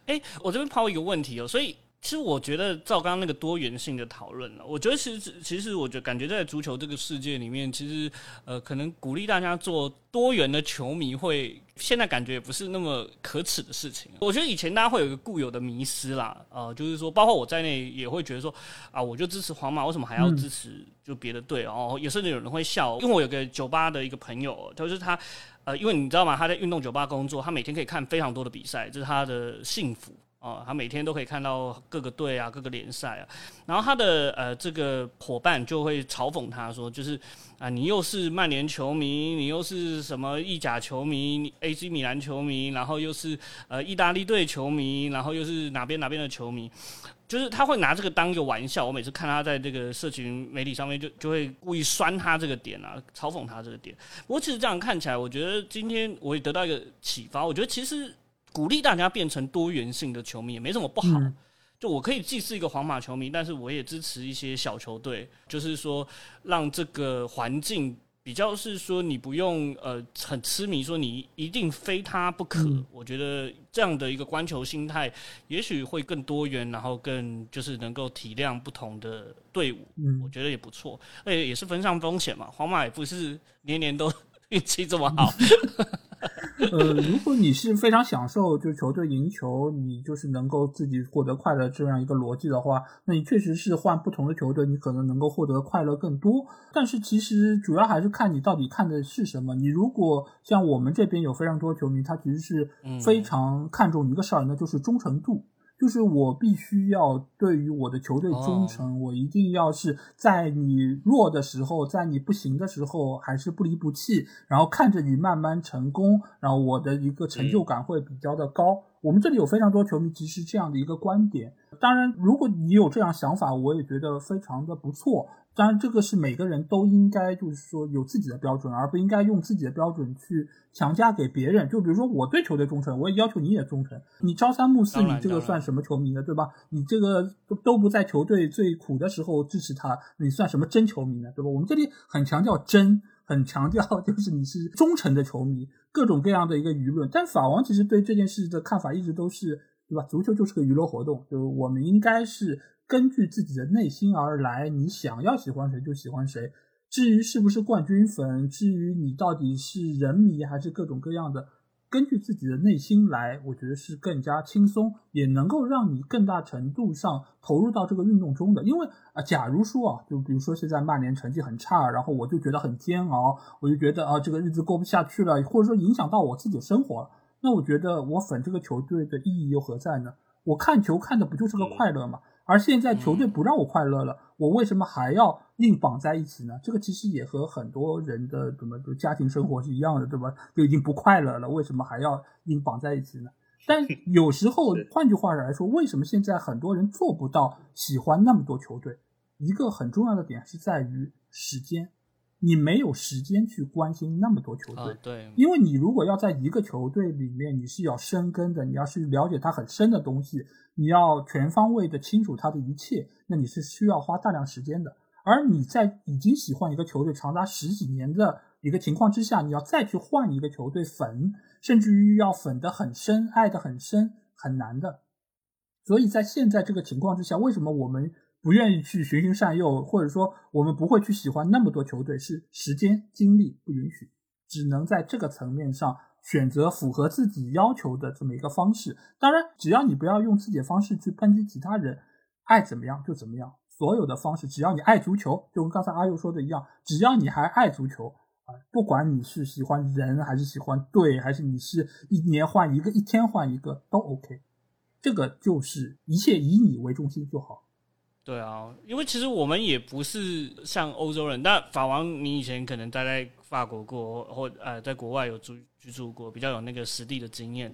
[SPEAKER 3] 哎，我这边抛一个问题哦，所以。其实我觉得，照刚刚那个多元性的讨论呢，我觉得其实其实我觉得感觉在足球这个世界里面，其实呃，可能鼓励大家做多元的球迷，会现在感觉也不是那么可耻的事情。我觉得以前大家会有一个固有的迷失啦，呃，就是说，包括我在内也会觉得说，啊，我就支持皇马，为什么还要支持就别的队？然后也甚至有人会笑，因为我有个酒吧的一个朋友，就是他，呃，因为你知道吗？他在运动酒吧工作，他每天可以看非常多的比赛，这是他的幸福。哦，他每天都可以看到各个队啊，各个联赛啊，然后他的呃这个伙伴就会嘲讽他说，就是啊，你又是曼联球迷，你又是什么意甲球迷，AC 米兰球迷，然后又是呃意大利队球迷，然后又是哪边哪边的球迷，就是他会拿这个当一个玩笑。我每次看他在这个社群媒体上面，就就会故意酸他这个点啊，嘲讽他这个点。不过其实这样看起来，我觉得今天我也得到一个启发，我觉得其实。鼓励大家变成多元性的球迷也没什么不好。就我可以既是一个皇马球迷，但是我也支持一些小球队。就是说，让这个环境比较是说，你不用呃很痴迷，说你一定非他不可。我觉得这样的一个观球心态，也许会更多元，然后更就是能够体谅不同的队伍。我觉得也不错，而且也是分散风险嘛。皇马也不是年年都运气这么好。[laughs]
[SPEAKER 1] 呃，如果你是非常享受就球队赢球，你就是能够自己获得快乐这样一个逻辑的话，那你确实是换不同的球队，你可能能够获得快乐更多。但是其实主要还是看你到底看的是什么。你如果像我们这边有非常多球迷，他其实是非常看重一个事儿，那就是忠诚度。就是我必须要对于我的球队忠诚，我一定要是在你弱的时候，在你不行的时候，还是不离不弃，然后看着你慢慢成功，然后我的一个成就感会比较的高。我们这里有非常多球迷，其实这样的一个观点。当然，如果你有这样想法，我也觉得非常的不错。当然，这个是每个人都应该就是说有自己的标准，而不应该用自己的标准去强加给别人。就比如说，我对球队忠诚，我也要求你也忠诚。你朝三暮四，你这个算什么球迷呢？对吧？你这个都都不在球队最苦的时候支持他，你算什么真球迷呢？对吧？我们这里很强调真，很强调就是你是忠诚的球迷。各种各样的一个舆论。但法王其实对这件事的看法一直都是，对吧？足球就是个娱乐活动，就我们应该是根据自己的内心而来，你想要喜欢谁就喜欢谁。至于是不是冠军粉，至于你到底是人迷还是各种各样的。根据自己的内心来，我觉得是更加轻松，也能够让你更大程度上投入到这个运动中的。因为啊，假如说啊，就比如说现在曼联成绩很差，然后我就觉得很煎熬，我就觉得啊，这个日子过不下去了，或者说影响到我自己的生活，那我觉得我粉这个球队的意义又何在呢？我看球看的不就是个快乐吗？而现在球队不让我快乐了，我为什么还要硬绑在一起呢？这个其实也和很多人的怎么就家庭生活是一样的，对吧？就已经不快乐了，为什么还要硬绑在一起呢？但有时候，换句话来说，为什么现在很多人做不到喜欢那么多球队？一个很重要的点是在于时间。你没有时间去关心那么多球队，
[SPEAKER 3] 对，
[SPEAKER 1] 因为你如果要在一个球队里面，你是要深耕的，你要是了解他很深的东西，你要全方位的清楚他的一切，那你是需要花大量时间的。而你在已经喜欢一个球队长达十几年的一个情况之下，你要再去换一个球队粉，甚至于要粉得很深，爱得很深，很难的。所以在现在这个情况之下，为什么我们？不愿意去循循善诱，或者说我们不会去喜欢那么多球队，是时间精力不允许，只能在这个层面上选择符合自己要求的这么一个方式。当然，只要你不要用自己的方式去抨击其他人，爱怎么样就怎么样。所有的方式，只要你爱足球，就跟刚才阿佑说的一样，只要你还爱足球啊，不管你是喜欢人还是喜欢队，还是你是一年换一个，一天换一个都 OK。这个就是一切以你为中心就好。
[SPEAKER 3] 对啊，因为其实我们也不是像欧洲人，但法王，你以前可能待在法国过，或呃，在国外有住居住过，比较有那个实地的经验。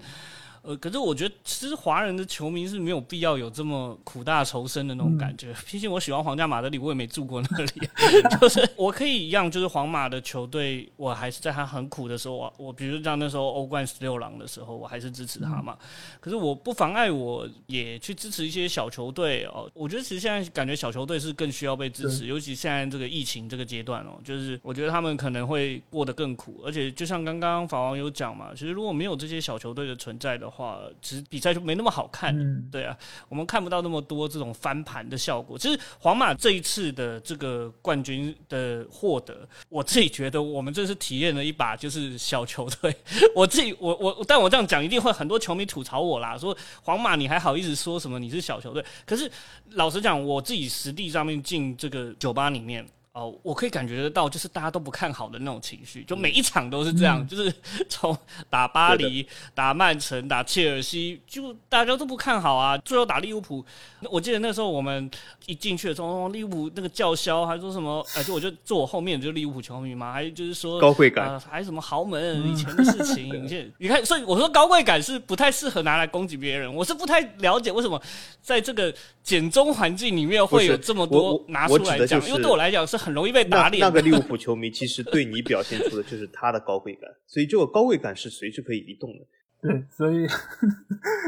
[SPEAKER 3] 呃，可是我觉得其实华人的球迷是没有必要有这么苦大仇深的那种感觉。毕竟我喜欢皇家马德里，我也没住过那里，[laughs] 就是我可以一样，就是皇马的球队，我还是在他很苦的时候，我我比如像那时候欧冠十六郎的时候，我还是支持他嘛。可是我不妨碍我也去支持一些小球队哦。我觉得其实现在感觉小球队是更需要被支持，尤其现在这个疫情这个阶段哦，就是我觉得他们可能会过得更苦。而且就像刚刚法王有讲嘛，其实如果没有这些小球队的存在的话，话其实比赛就没那么好看，对啊，我们看不到那么多这种翻盘的效果。其实皇马这一次的这个冠军的获得，我自己觉得我们这是体验了一把就是小球队。[laughs] 我自己我我，但我这样讲一定会很多球迷吐槽我啦，说皇马你还好意思说什么你是小球队？可是老实讲，我自己实地上面进这个酒吧里面。哦，我可以感觉得到，就是大家都不看好的那种情绪，就每一场都是这样，就是 [laughs] 从打巴黎、打曼城、打切尔西，就大家都不看好啊。最后打利物浦，我记得那时候我们一进去的时候，利物浦那个叫嚣还说什么？哎，就我就坐我后面就利物浦球迷嘛，还就是说
[SPEAKER 2] 高贵感，
[SPEAKER 3] 还什么豪门以前的事情。[laughs] 你看，所以我说高贵感是不太适合拿来攻击别人。我是不太了解为什么在这个简中环境里面会有这么多拿出来讲，因为对我来讲是很。容易被打脸。
[SPEAKER 2] 那个利物浦球迷其实对你表现出的就是他的高贵感，所以这个高贵感是随时可以移动的。
[SPEAKER 1] 对，所以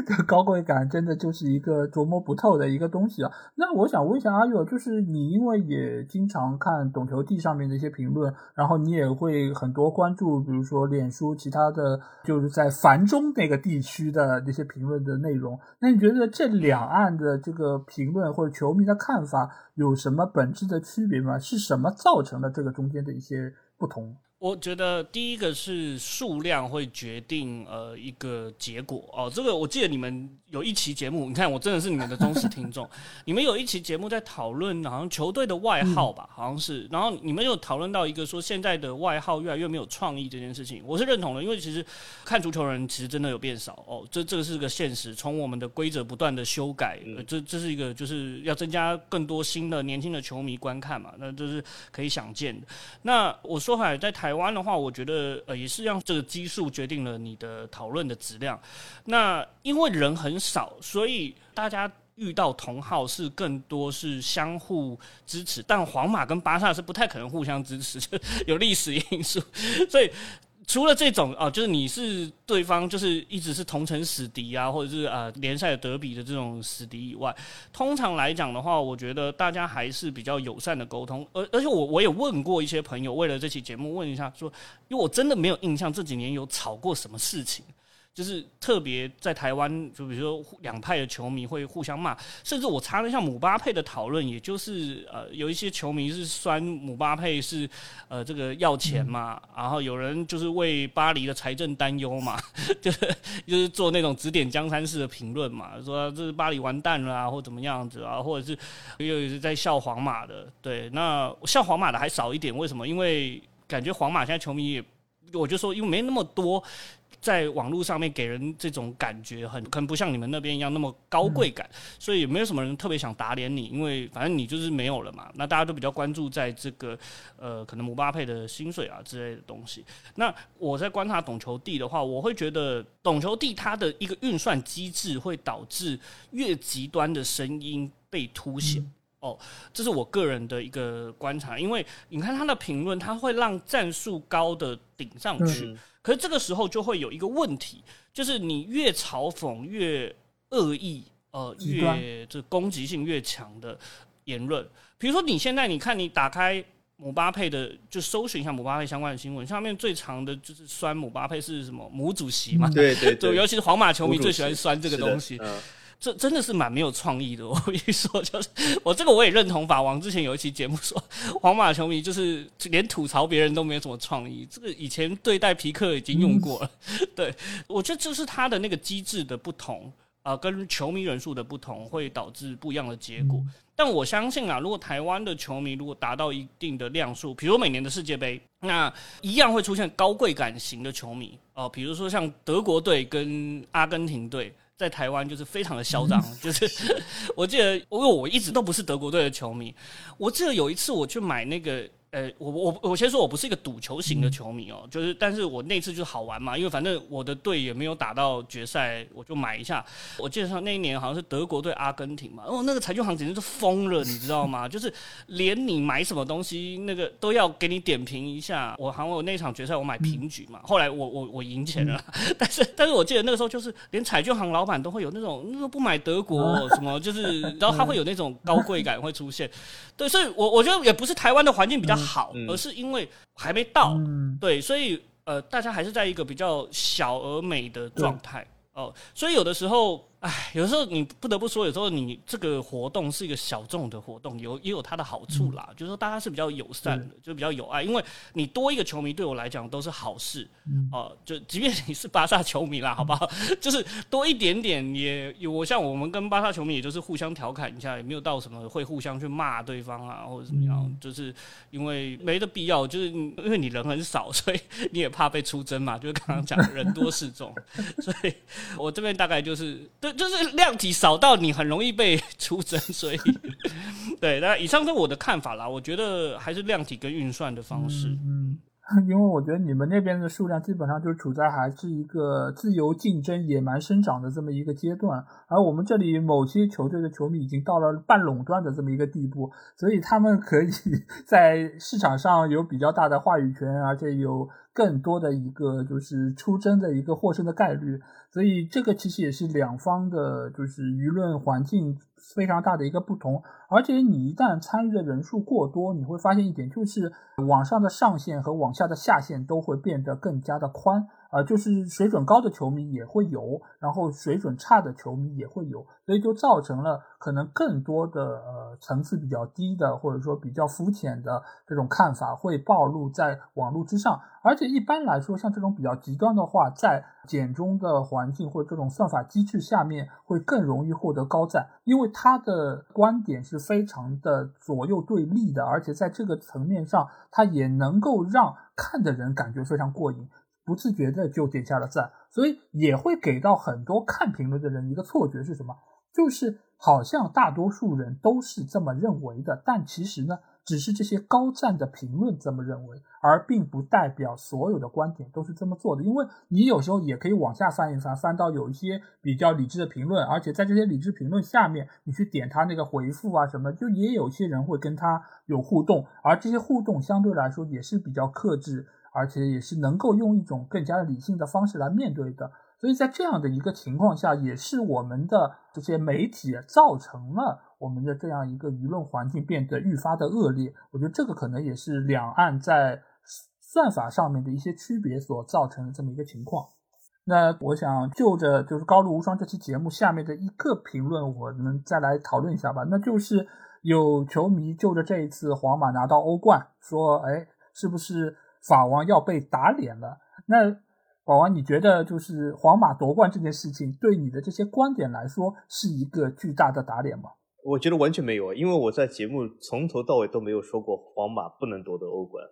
[SPEAKER 1] 这高贵感真的就是一个琢磨不透的一个东西啊。那我想问一下阿佑，就是你因为也经常看懂球帝上面的一些评论，然后你也会很多关注，比如说脸书其他的，就是在繁中那个地区的那些评论的内容。那你觉得这两岸的这个评论或者球迷的看法有什么本质的区别吗？是什么造成了这个中间的一些不同？
[SPEAKER 3] 我觉得第一个是数量会决定呃一个结果哦，这个我记得你们有一期节目，你看我真的是你们的忠实听众，[laughs] 你们有一期节目在讨论好像球队的外号吧，好像是，然后你们有讨论到一个说现在的外号越来越没有创意这件事情，我是认同的，因为其实看足球人其实真的有变少哦，这这个是个现实，从我们的规则不断的修改，这这是一个就是要增加更多新的年轻的球迷观看嘛，那这是可以想见的。那我说回来在台。台湾的话，我觉得呃也是让这个基数决定了你的讨论的质量。那因为人很少，所以大家遇到同号是更多是相互支持，但皇马跟巴萨是不太可能互相支持，有历史因素，所以。除了这种啊，就是你是对方，就是一直是同城死敌啊，或者是啊联赛的德比的这种死敌以外，通常来讲的话，我觉得大家还是比较友善的沟通。而而且我我也问过一些朋友，为了这期节目问一下，说因为我真的没有印象这几年有吵过什么事情。就是特别在台湾，就比如说两派的球迷会互相骂，甚至我查了一下姆巴佩的讨论，也就是呃有一些球迷是酸姆巴佩是呃这个要钱嘛，然后有人就是为巴黎的财政担忧嘛，[laughs] 就是就是做那种指点江山式的评论嘛，说这是巴黎完蛋了啊，或怎么样子啊，或者是又是在笑皇马的，对，那笑皇马的还少一点，为什么？因为感觉皇马现在球迷也，我就说因为没那么多。在网络上面给人这种感觉，很可能不像你们那边一样那么高贵感，所以也没有什么人特别想打脸你，因为反正你就是没有了嘛。那大家都比较关注在这个呃，可能姆巴佩的薪水啊之类的东西。那我在观察懂球帝的话，我会觉得懂球帝他的一个运算机制会导致越极端的声音被凸显。哦，这是我个人的一个观察，因为你看他的评论，他会让战术高的顶上去。可是这个时候就会有一个问题，就是你越嘲讽越恶意，呃，越这攻击性越强的言论。比如说，你现在你看，你打开姆巴佩的，就搜寻一下姆巴佩相关的新闻，上面最长的就是酸姆巴佩是什么母主席嘛？
[SPEAKER 2] 对对 [laughs] 对，
[SPEAKER 3] 尤其是皇马球迷最喜欢酸这个东西。这真的是蛮没有创意的。[laughs] 我跟你说，就是我这个我也认同。法王之前有一期节目说，皇马球迷就是连吐槽别人都没有什么创意。这个以前对待皮克已经用过了。[laughs] 对，我觉得这是他的那个机制的不同啊，跟球迷人数的不同会导致不一样的结果。但我相信啊，如果台湾的球迷如果达到一定的量数，比如每年的世界杯，那一样会出现高贵感型的球迷哦，比如说像德国队跟阿根廷队。在台湾就是非常的嚣张，就是 [laughs] 我记得，因为我一直都不是德国队的球迷，我记得有一次我去买那个。呃，我我我先说，我不是一个赌球型的球迷哦，就是，但是我那次就是好玩嘛，因为反正我的队也没有打到决赛，我就买一下。我记得上那一年好像是德国对阿根廷嘛，哦，那个彩券行简直是疯了，你知道吗？[laughs] 就是连你买什么东西，那个都要给你点评一下。我好像我那场决赛我买平局嘛，后来我我我赢钱了，[laughs] 但是但是我记得那个时候就是连彩券行老板都会有那种那个不买德国什么，就是然后他会有那种高贵感会出现。[laughs] 对，所以我我觉得也不是台湾的环境比较。好，而是因为还没到，对，所以呃，大家还是在一个比较小而美的状态。哦，所以有的时候。哎，有时候你不得不说，有时候你这个活动是一个小众的活动，有也有它的好处啦。就是说，大家是比较友善的，就比较有爱。因为你多一个球迷，对我来讲都是好事。哦，就即便你是巴萨球迷啦，[laughs] 好不好？就是多一点点，也有我像我们跟巴萨球迷，也就是互相调侃一下，也没有到什么会互相去骂对方啊，或者怎么样。就是因为没的必要，就是因为你人很少，所以你也怕被出征嘛。就是刚刚讲人多势众，所以我这边大概就是对。就是量体少到你很容易被 [laughs] 出征，所以对，那以上是我的看法啦。我觉得还是量体跟运算的方式。
[SPEAKER 1] 嗯，[laughs] 因为我觉得你们那边的数量基本上就处在还是一个自由竞争、野蛮生长的这么一个阶段，而我们这里某些球队的球迷已经到了半垄断的这么一个地步，所以他们可以 [laughs] 在市场上有比较大的话语权，而且有更多的一个就是出征的一个获胜的概率。所以这个其实也是两方的，就是舆论环境非常大的一个不同。而且你一旦参与的人数过多，你会发现一点，就是网上的上限和网下的下限都会变得更加的宽。啊，就是水准高的球迷也会有，然后水准差的球迷也会有，所以就造成了可能更多的呃层次比较低的或者说比较肤浅的这种看法会暴露在网络之上。而且一般来说，像这种比较极端的话，在简中的环境或者这种算法机制下面，会更容易获得高赞，因为他的观点是非常的左右对立的，而且在这个层面上，他也能够让看的人感觉非常过瘾。不自觉的就点下了赞，所以也会给到很多看评论的人一个错觉是什么？就是好像大多数人都是这么认为的，但其实呢，只是这些高赞的评论这么认为，而并不代表所有的观点都是这么做的。因为你有时候也可以往下翻一翻，翻到有一些比较理智的评论，而且在这些理智评论下面，你去点他那个回复啊什么，就也有些人会跟他有互动，而这些互动相对来说也是比较克制。而且也是能够用一种更加理性的方式来面对的。所以在这样的一个情况下，也是我们的这些媒体造成了我们的这样一个舆论环境变得愈发的恶劣。我觉得这个可能也是两岸在算法上面的一些区别所造成的这么一个情况。那我想就着就是高露无双这期节目下面的一个评论，我们再来讨论一下吧。那就是有球迷就着这一次皇马拿到欧冠，说，哎，是不是法王要被打脸了？那法王，你觉得就是皇马夺冠这件事情，对你的这些观点来说，是一个巨大的打脸吗？
[SPEAKER 2] 我觉得完全没有，因为我在节目从头到尾都没有说过皇马不能夺得欧冠，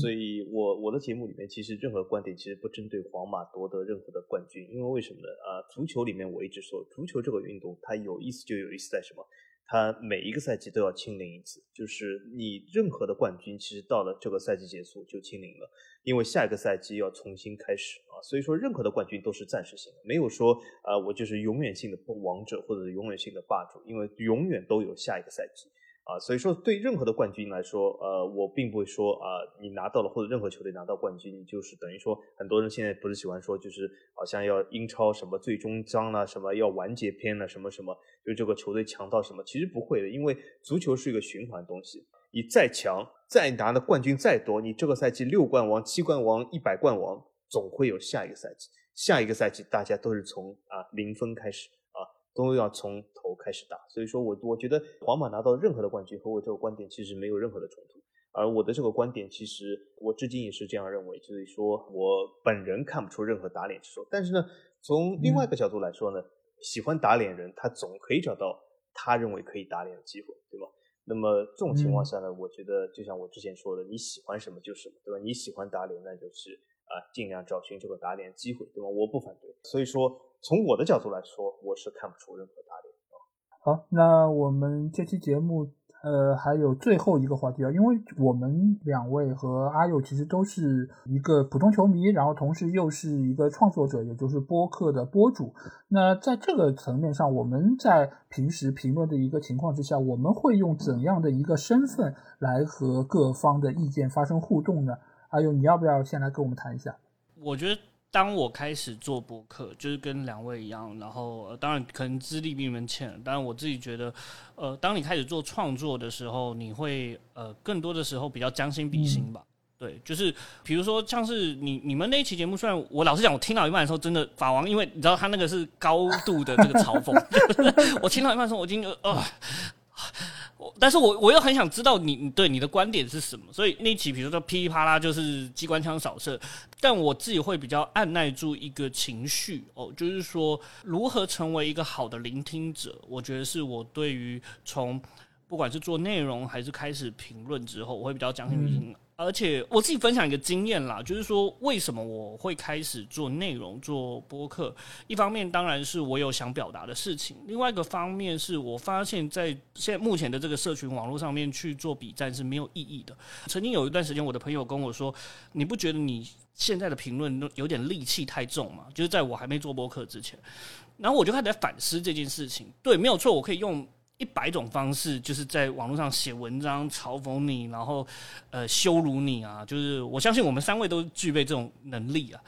[SPEAKER 2] 所以我我的节目里面其实任何观点其实不针对皇马夺得任何的冠军，因为为什么呢？啊，足球里面我一直说，足球这个运动它有意思就有意思在什么？他每一个赛季都要清零一次，就是你任何的冠军，其实到了这个赛季结束就清零了，因为下一个赛季要重新开始啊。所以说，任何的冠军都是暂时性的，没有说啊，我就是永远性的王者或者永远性的霸主，因为永远都有下一个赛季。啊，所以说对任何的冠军来说，呃，我并不会说啊，你拿到了或者任何球队拿到冠军，就是等于说很多人现在不是喜欢说，就是好像要英超什么最终章了，什么要完结篇了，什么什么，就这个球队强到什么，其实不会的，因为足球是一个循环东西，你再强，再拿的冠军再多，你这个赛季六冠王、七冠王、一百冠王，总会有下一个赛季，下一个赛季大家都是从啊零分开始。都要从头开始打，所以说我我觉得皇马拿到任何的冠军和我这个观点其实没有任何的冲突，而我的这个观点其实我至今也是这样认为，就是说我本人看不出任何打脸之说，但是呢，从另外一个角度来说呢，喜欢打脸人他总可以找到他认为可以打脸的机会，对吧？那么这种情况下呢，我觉得就像我之前说的，你喜欢什么就是什么，对吧？你喜欢打脸，那就是啊，尽量找寻这个打脸机会，对吧？我不反对，所以说。从我的角度来说，我是看不出任何打脸啊。
[SPEAKER 1] 好，那我们这期节目，呃，还有最后一个话题啊，因为我们两位和阿佑其实都是一个普通球迷，然后同时又是一个创作者，也就是播客的播主。那在这个层面上，我们在平时评论的一个情况之下，我们会用怎样的一个身份来和各方的意见发生互动呢？阿佑，你要不要先来跟我们谈一下？
[SPEAKER 3] 我觉得。当我开始做博客，就是跟两位一样，然后当然可能资历比你们浅，但是我自己觉得，呃，当你开始做创作的时候，你会呃更多的时候比较将心比心吧。对，就是比如说像是你你们那一期节目，虽然我老实讲，我听到一半的时候，真的法王，因为你知道他那个是高度的这个嘲讽，[laughs] 我听到一半的时候，我已经啊。但是我我又很想知道你你对你的观点是什么，所以那期比如说噼里啪啦就是机关枪扫射，但我自己会比较按耐住一个情绪哦，就是说如何成为一个好的聆听者，我觉得是我对于从不管是做内容还是开始评论之后，我会比较将心比心。而且我自己分享一个经验啦，就是说为什么我会开始做内容、做播客。一方面当然是我有想表达的事情，另外一个方面是我发现，在现目前的这个社群网络上面去做比战是没有意义的。曾经有一段时间，我的朋友跟我说：“你不觉得你现在的评论有点戾气太重吗？”就是在我还没做播客之前，然后我就开始在反思这件事情。对，没有错，我可以用。一百种方式，就是在网络上写文章嘲讽你，然后呃羞辱你啊！就是我相信我们三位都具备这种能力啊。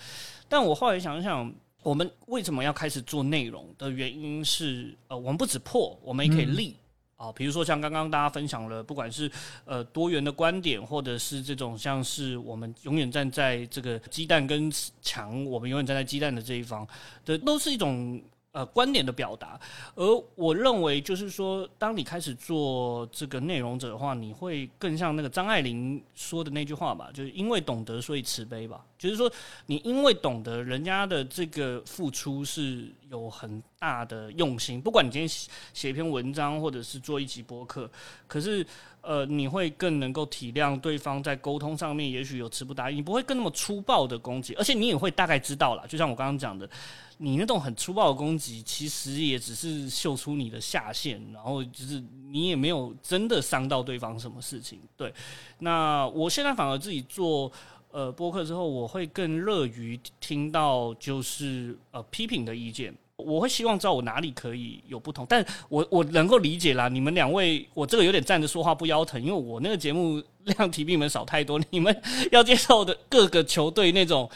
[SPEAKER 3] 但我后来想想，我们为什么要开始做内容的原因是，呃，我们不止破，我们也可以立啊。比如说像刚刚大家分享了，不管是呃多元的观点，或者是这种像是我们永远站在这个鸡蛋跟墙，我们永远站在鸡蛋的这一方的，都是一种。呃，观点的表达，而我认为就是说，当你开始做这个内容者的话，你会更像那个张爱玲说的那句话吧，就是因为懂得，所以慈悲吧。就是说，你因为懂得人家的这个付出是有很大的用心，不管你今天写一篇文章，或者是做一集播客，可是呃，你会更能够体谅对方在沟通上面，也许有词不达意，你不会更那么粗暴的攻击，而且你也会大概知道了，就像我刚刚讲的。你那种很粗暴的攻击，其实也只是秀出你的下限，然后就是你也没有真的伤到对方什么事情。对，那我现在反而自己做呃播客之后，我会更乐于听到就是呃批评的意见，我会希望知道我哪里可以有不同，但我我能够理解啦。你们两位，我这个有点站着说话不腰疼，因为我那个节目量体比你们少太多，你们 [laughs] 要接受的各个球队那种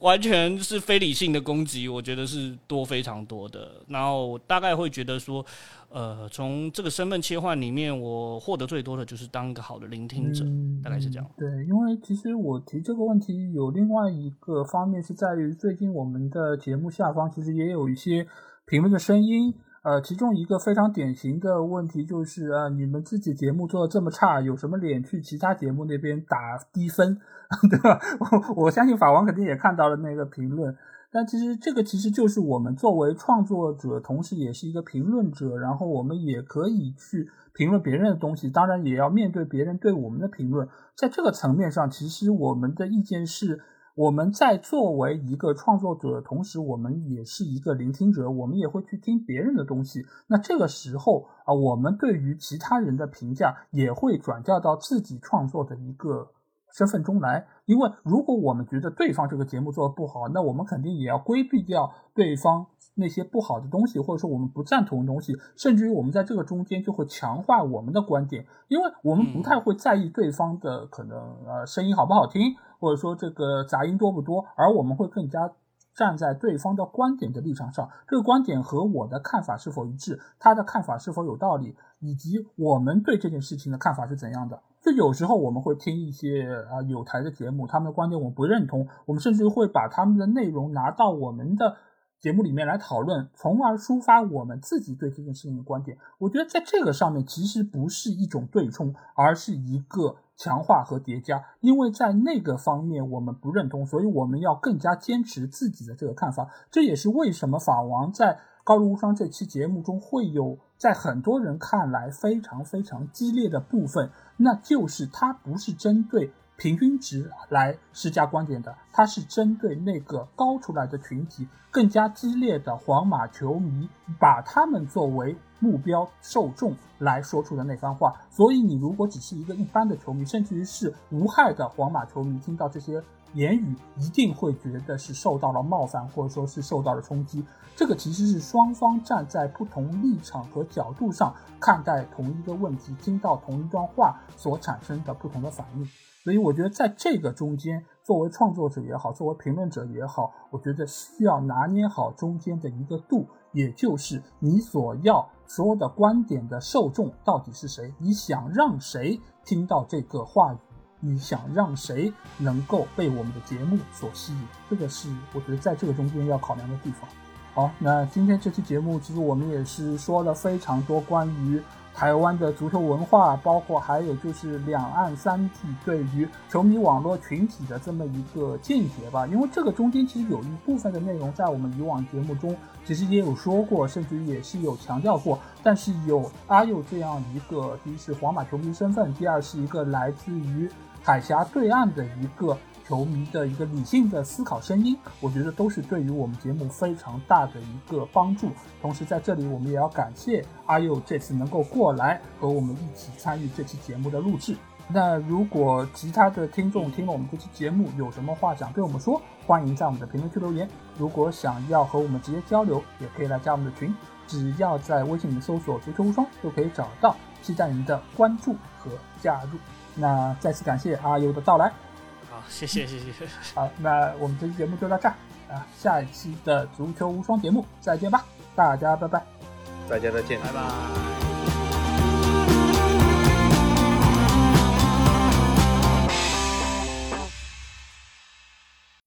[SPEAKER 3] 完全是非理性的攻击，我觉得是多非常多的。然后我大概会觉得说，呃，从这个身份切换里面，我获得最多的就是当一个好的聆听者，大概是这样。
[SPEAKER 1] 对，因为其实我提这个问题有另外一个方面是在于，最近我们的节目下方其实也有一些评论的声音。呃，其中一个非常典型的问题就是啊，你们自己节目做的这么差，有什么脸去其他节目那边打低分，[laughs] 对吧？[laughs] 我我相信法王肯定也看到了那个评论，但其实这个其实就是我们作为创作者，同时也是一个评论者，然后我们也可以去评论别人的东西，当然也要面对别人对我们的评论，在这个层面上，其实我们的意见是。我们在作为一个创作者的同时，我们也是一个聆听者，我们也会去听别人的东西。那这个时候啊，我们对于其他人的评价也会转嫁到自己创作的一个身份中来。因为如果我们觉得对方这个节目做的不好，那我们肯定也要规避掉对方那些不好的东西，或者说我们不赞同的东西，甚至于我们在这个中间就会强化我们的观点，因为我们不太会在意对方的可能呃声音好不好听。或者说这个杂音多不多，而我们会更加站在对方的观点的立场上，这个观点和我的看法是否一致，他的看法是否有道理，以及我们对这件事情的看法是怎样的。就有时候我们会听一些啊有台的节目，他们的观点我们不认同，我们甚至会把他们的内容拿到我们的节目里面来讨论，从而抒发我们自己对这件事情的观点。我觉得在这个上面其实不是一种对冲，而是一个。强化和叠加，因为在那个方面我们不认同，所以我们要更加坚持自己的这个看法。这也是为什么法王在《高露无双》这期节目中会有在很多人看来非常非常激烈的部分，那就是他不是针对平均值来施加观点的，他是针对那个高出来的群体更加激烈的皇马球迷，把他们作为。目标受众来说出的那番话，所以你如果只是一个一般的球迷，甚至于是无害的皇马球迷，听到这些言语，一定会觉得是受到了冒犯，或者说是受到了冲击。这个其实是双方站在不同立场和角度上看待同一个问题，听到同一段话所产生的不同的反应。所以我觉得在这个中间，作为创作者也好，作为评论者也好，我觉得需要拿捏好中间的一个度，也就是你所要。说的观点的受众到底是谁？你想让谁听到这个话语？你想让谁能够被我们的节目所吸引？这个是我觉得在这个中间要考量的地方。好，那今天这期节目其实我们也是说了非常多关于。台湾的足球文化，包括还有就是两岸三地对于球迷网络群体的这么一个见解吧。因为这个中间其实有一部分的内容在我们以往节目中其实也有说过，甚至也是有强调过。但是有阿佑这样一个，第一是皇马球迷身份，第二是一个来自于海峡对岸的一个。球迷的一个理性的思考声音，我觉得都是对于我们节目非常大的一个帮助。同时，在这里我们也要感谢阿佑这次能够过来和我们一起参与这期节目的录制。那如果其他的听众听了我们这期节目有什么话想对我们说，欢迎在我们的评论区留言。如果想要和我们直接交流，也可以来加我们的群，只要在微信里搜索“足球无双”就可以找到。期待您的关注和加入。那再次感谢阿佑的到来。
[SPEAKER 3] 谢谢谢谢，
[SPEAKER 1] 好，那我们这期节目就到这儿啊，下一期的足球无双节目再见吧，大家拜拜，
[SPEAKER 2] 大家再见，
[SPEAKER 3] 拜拜。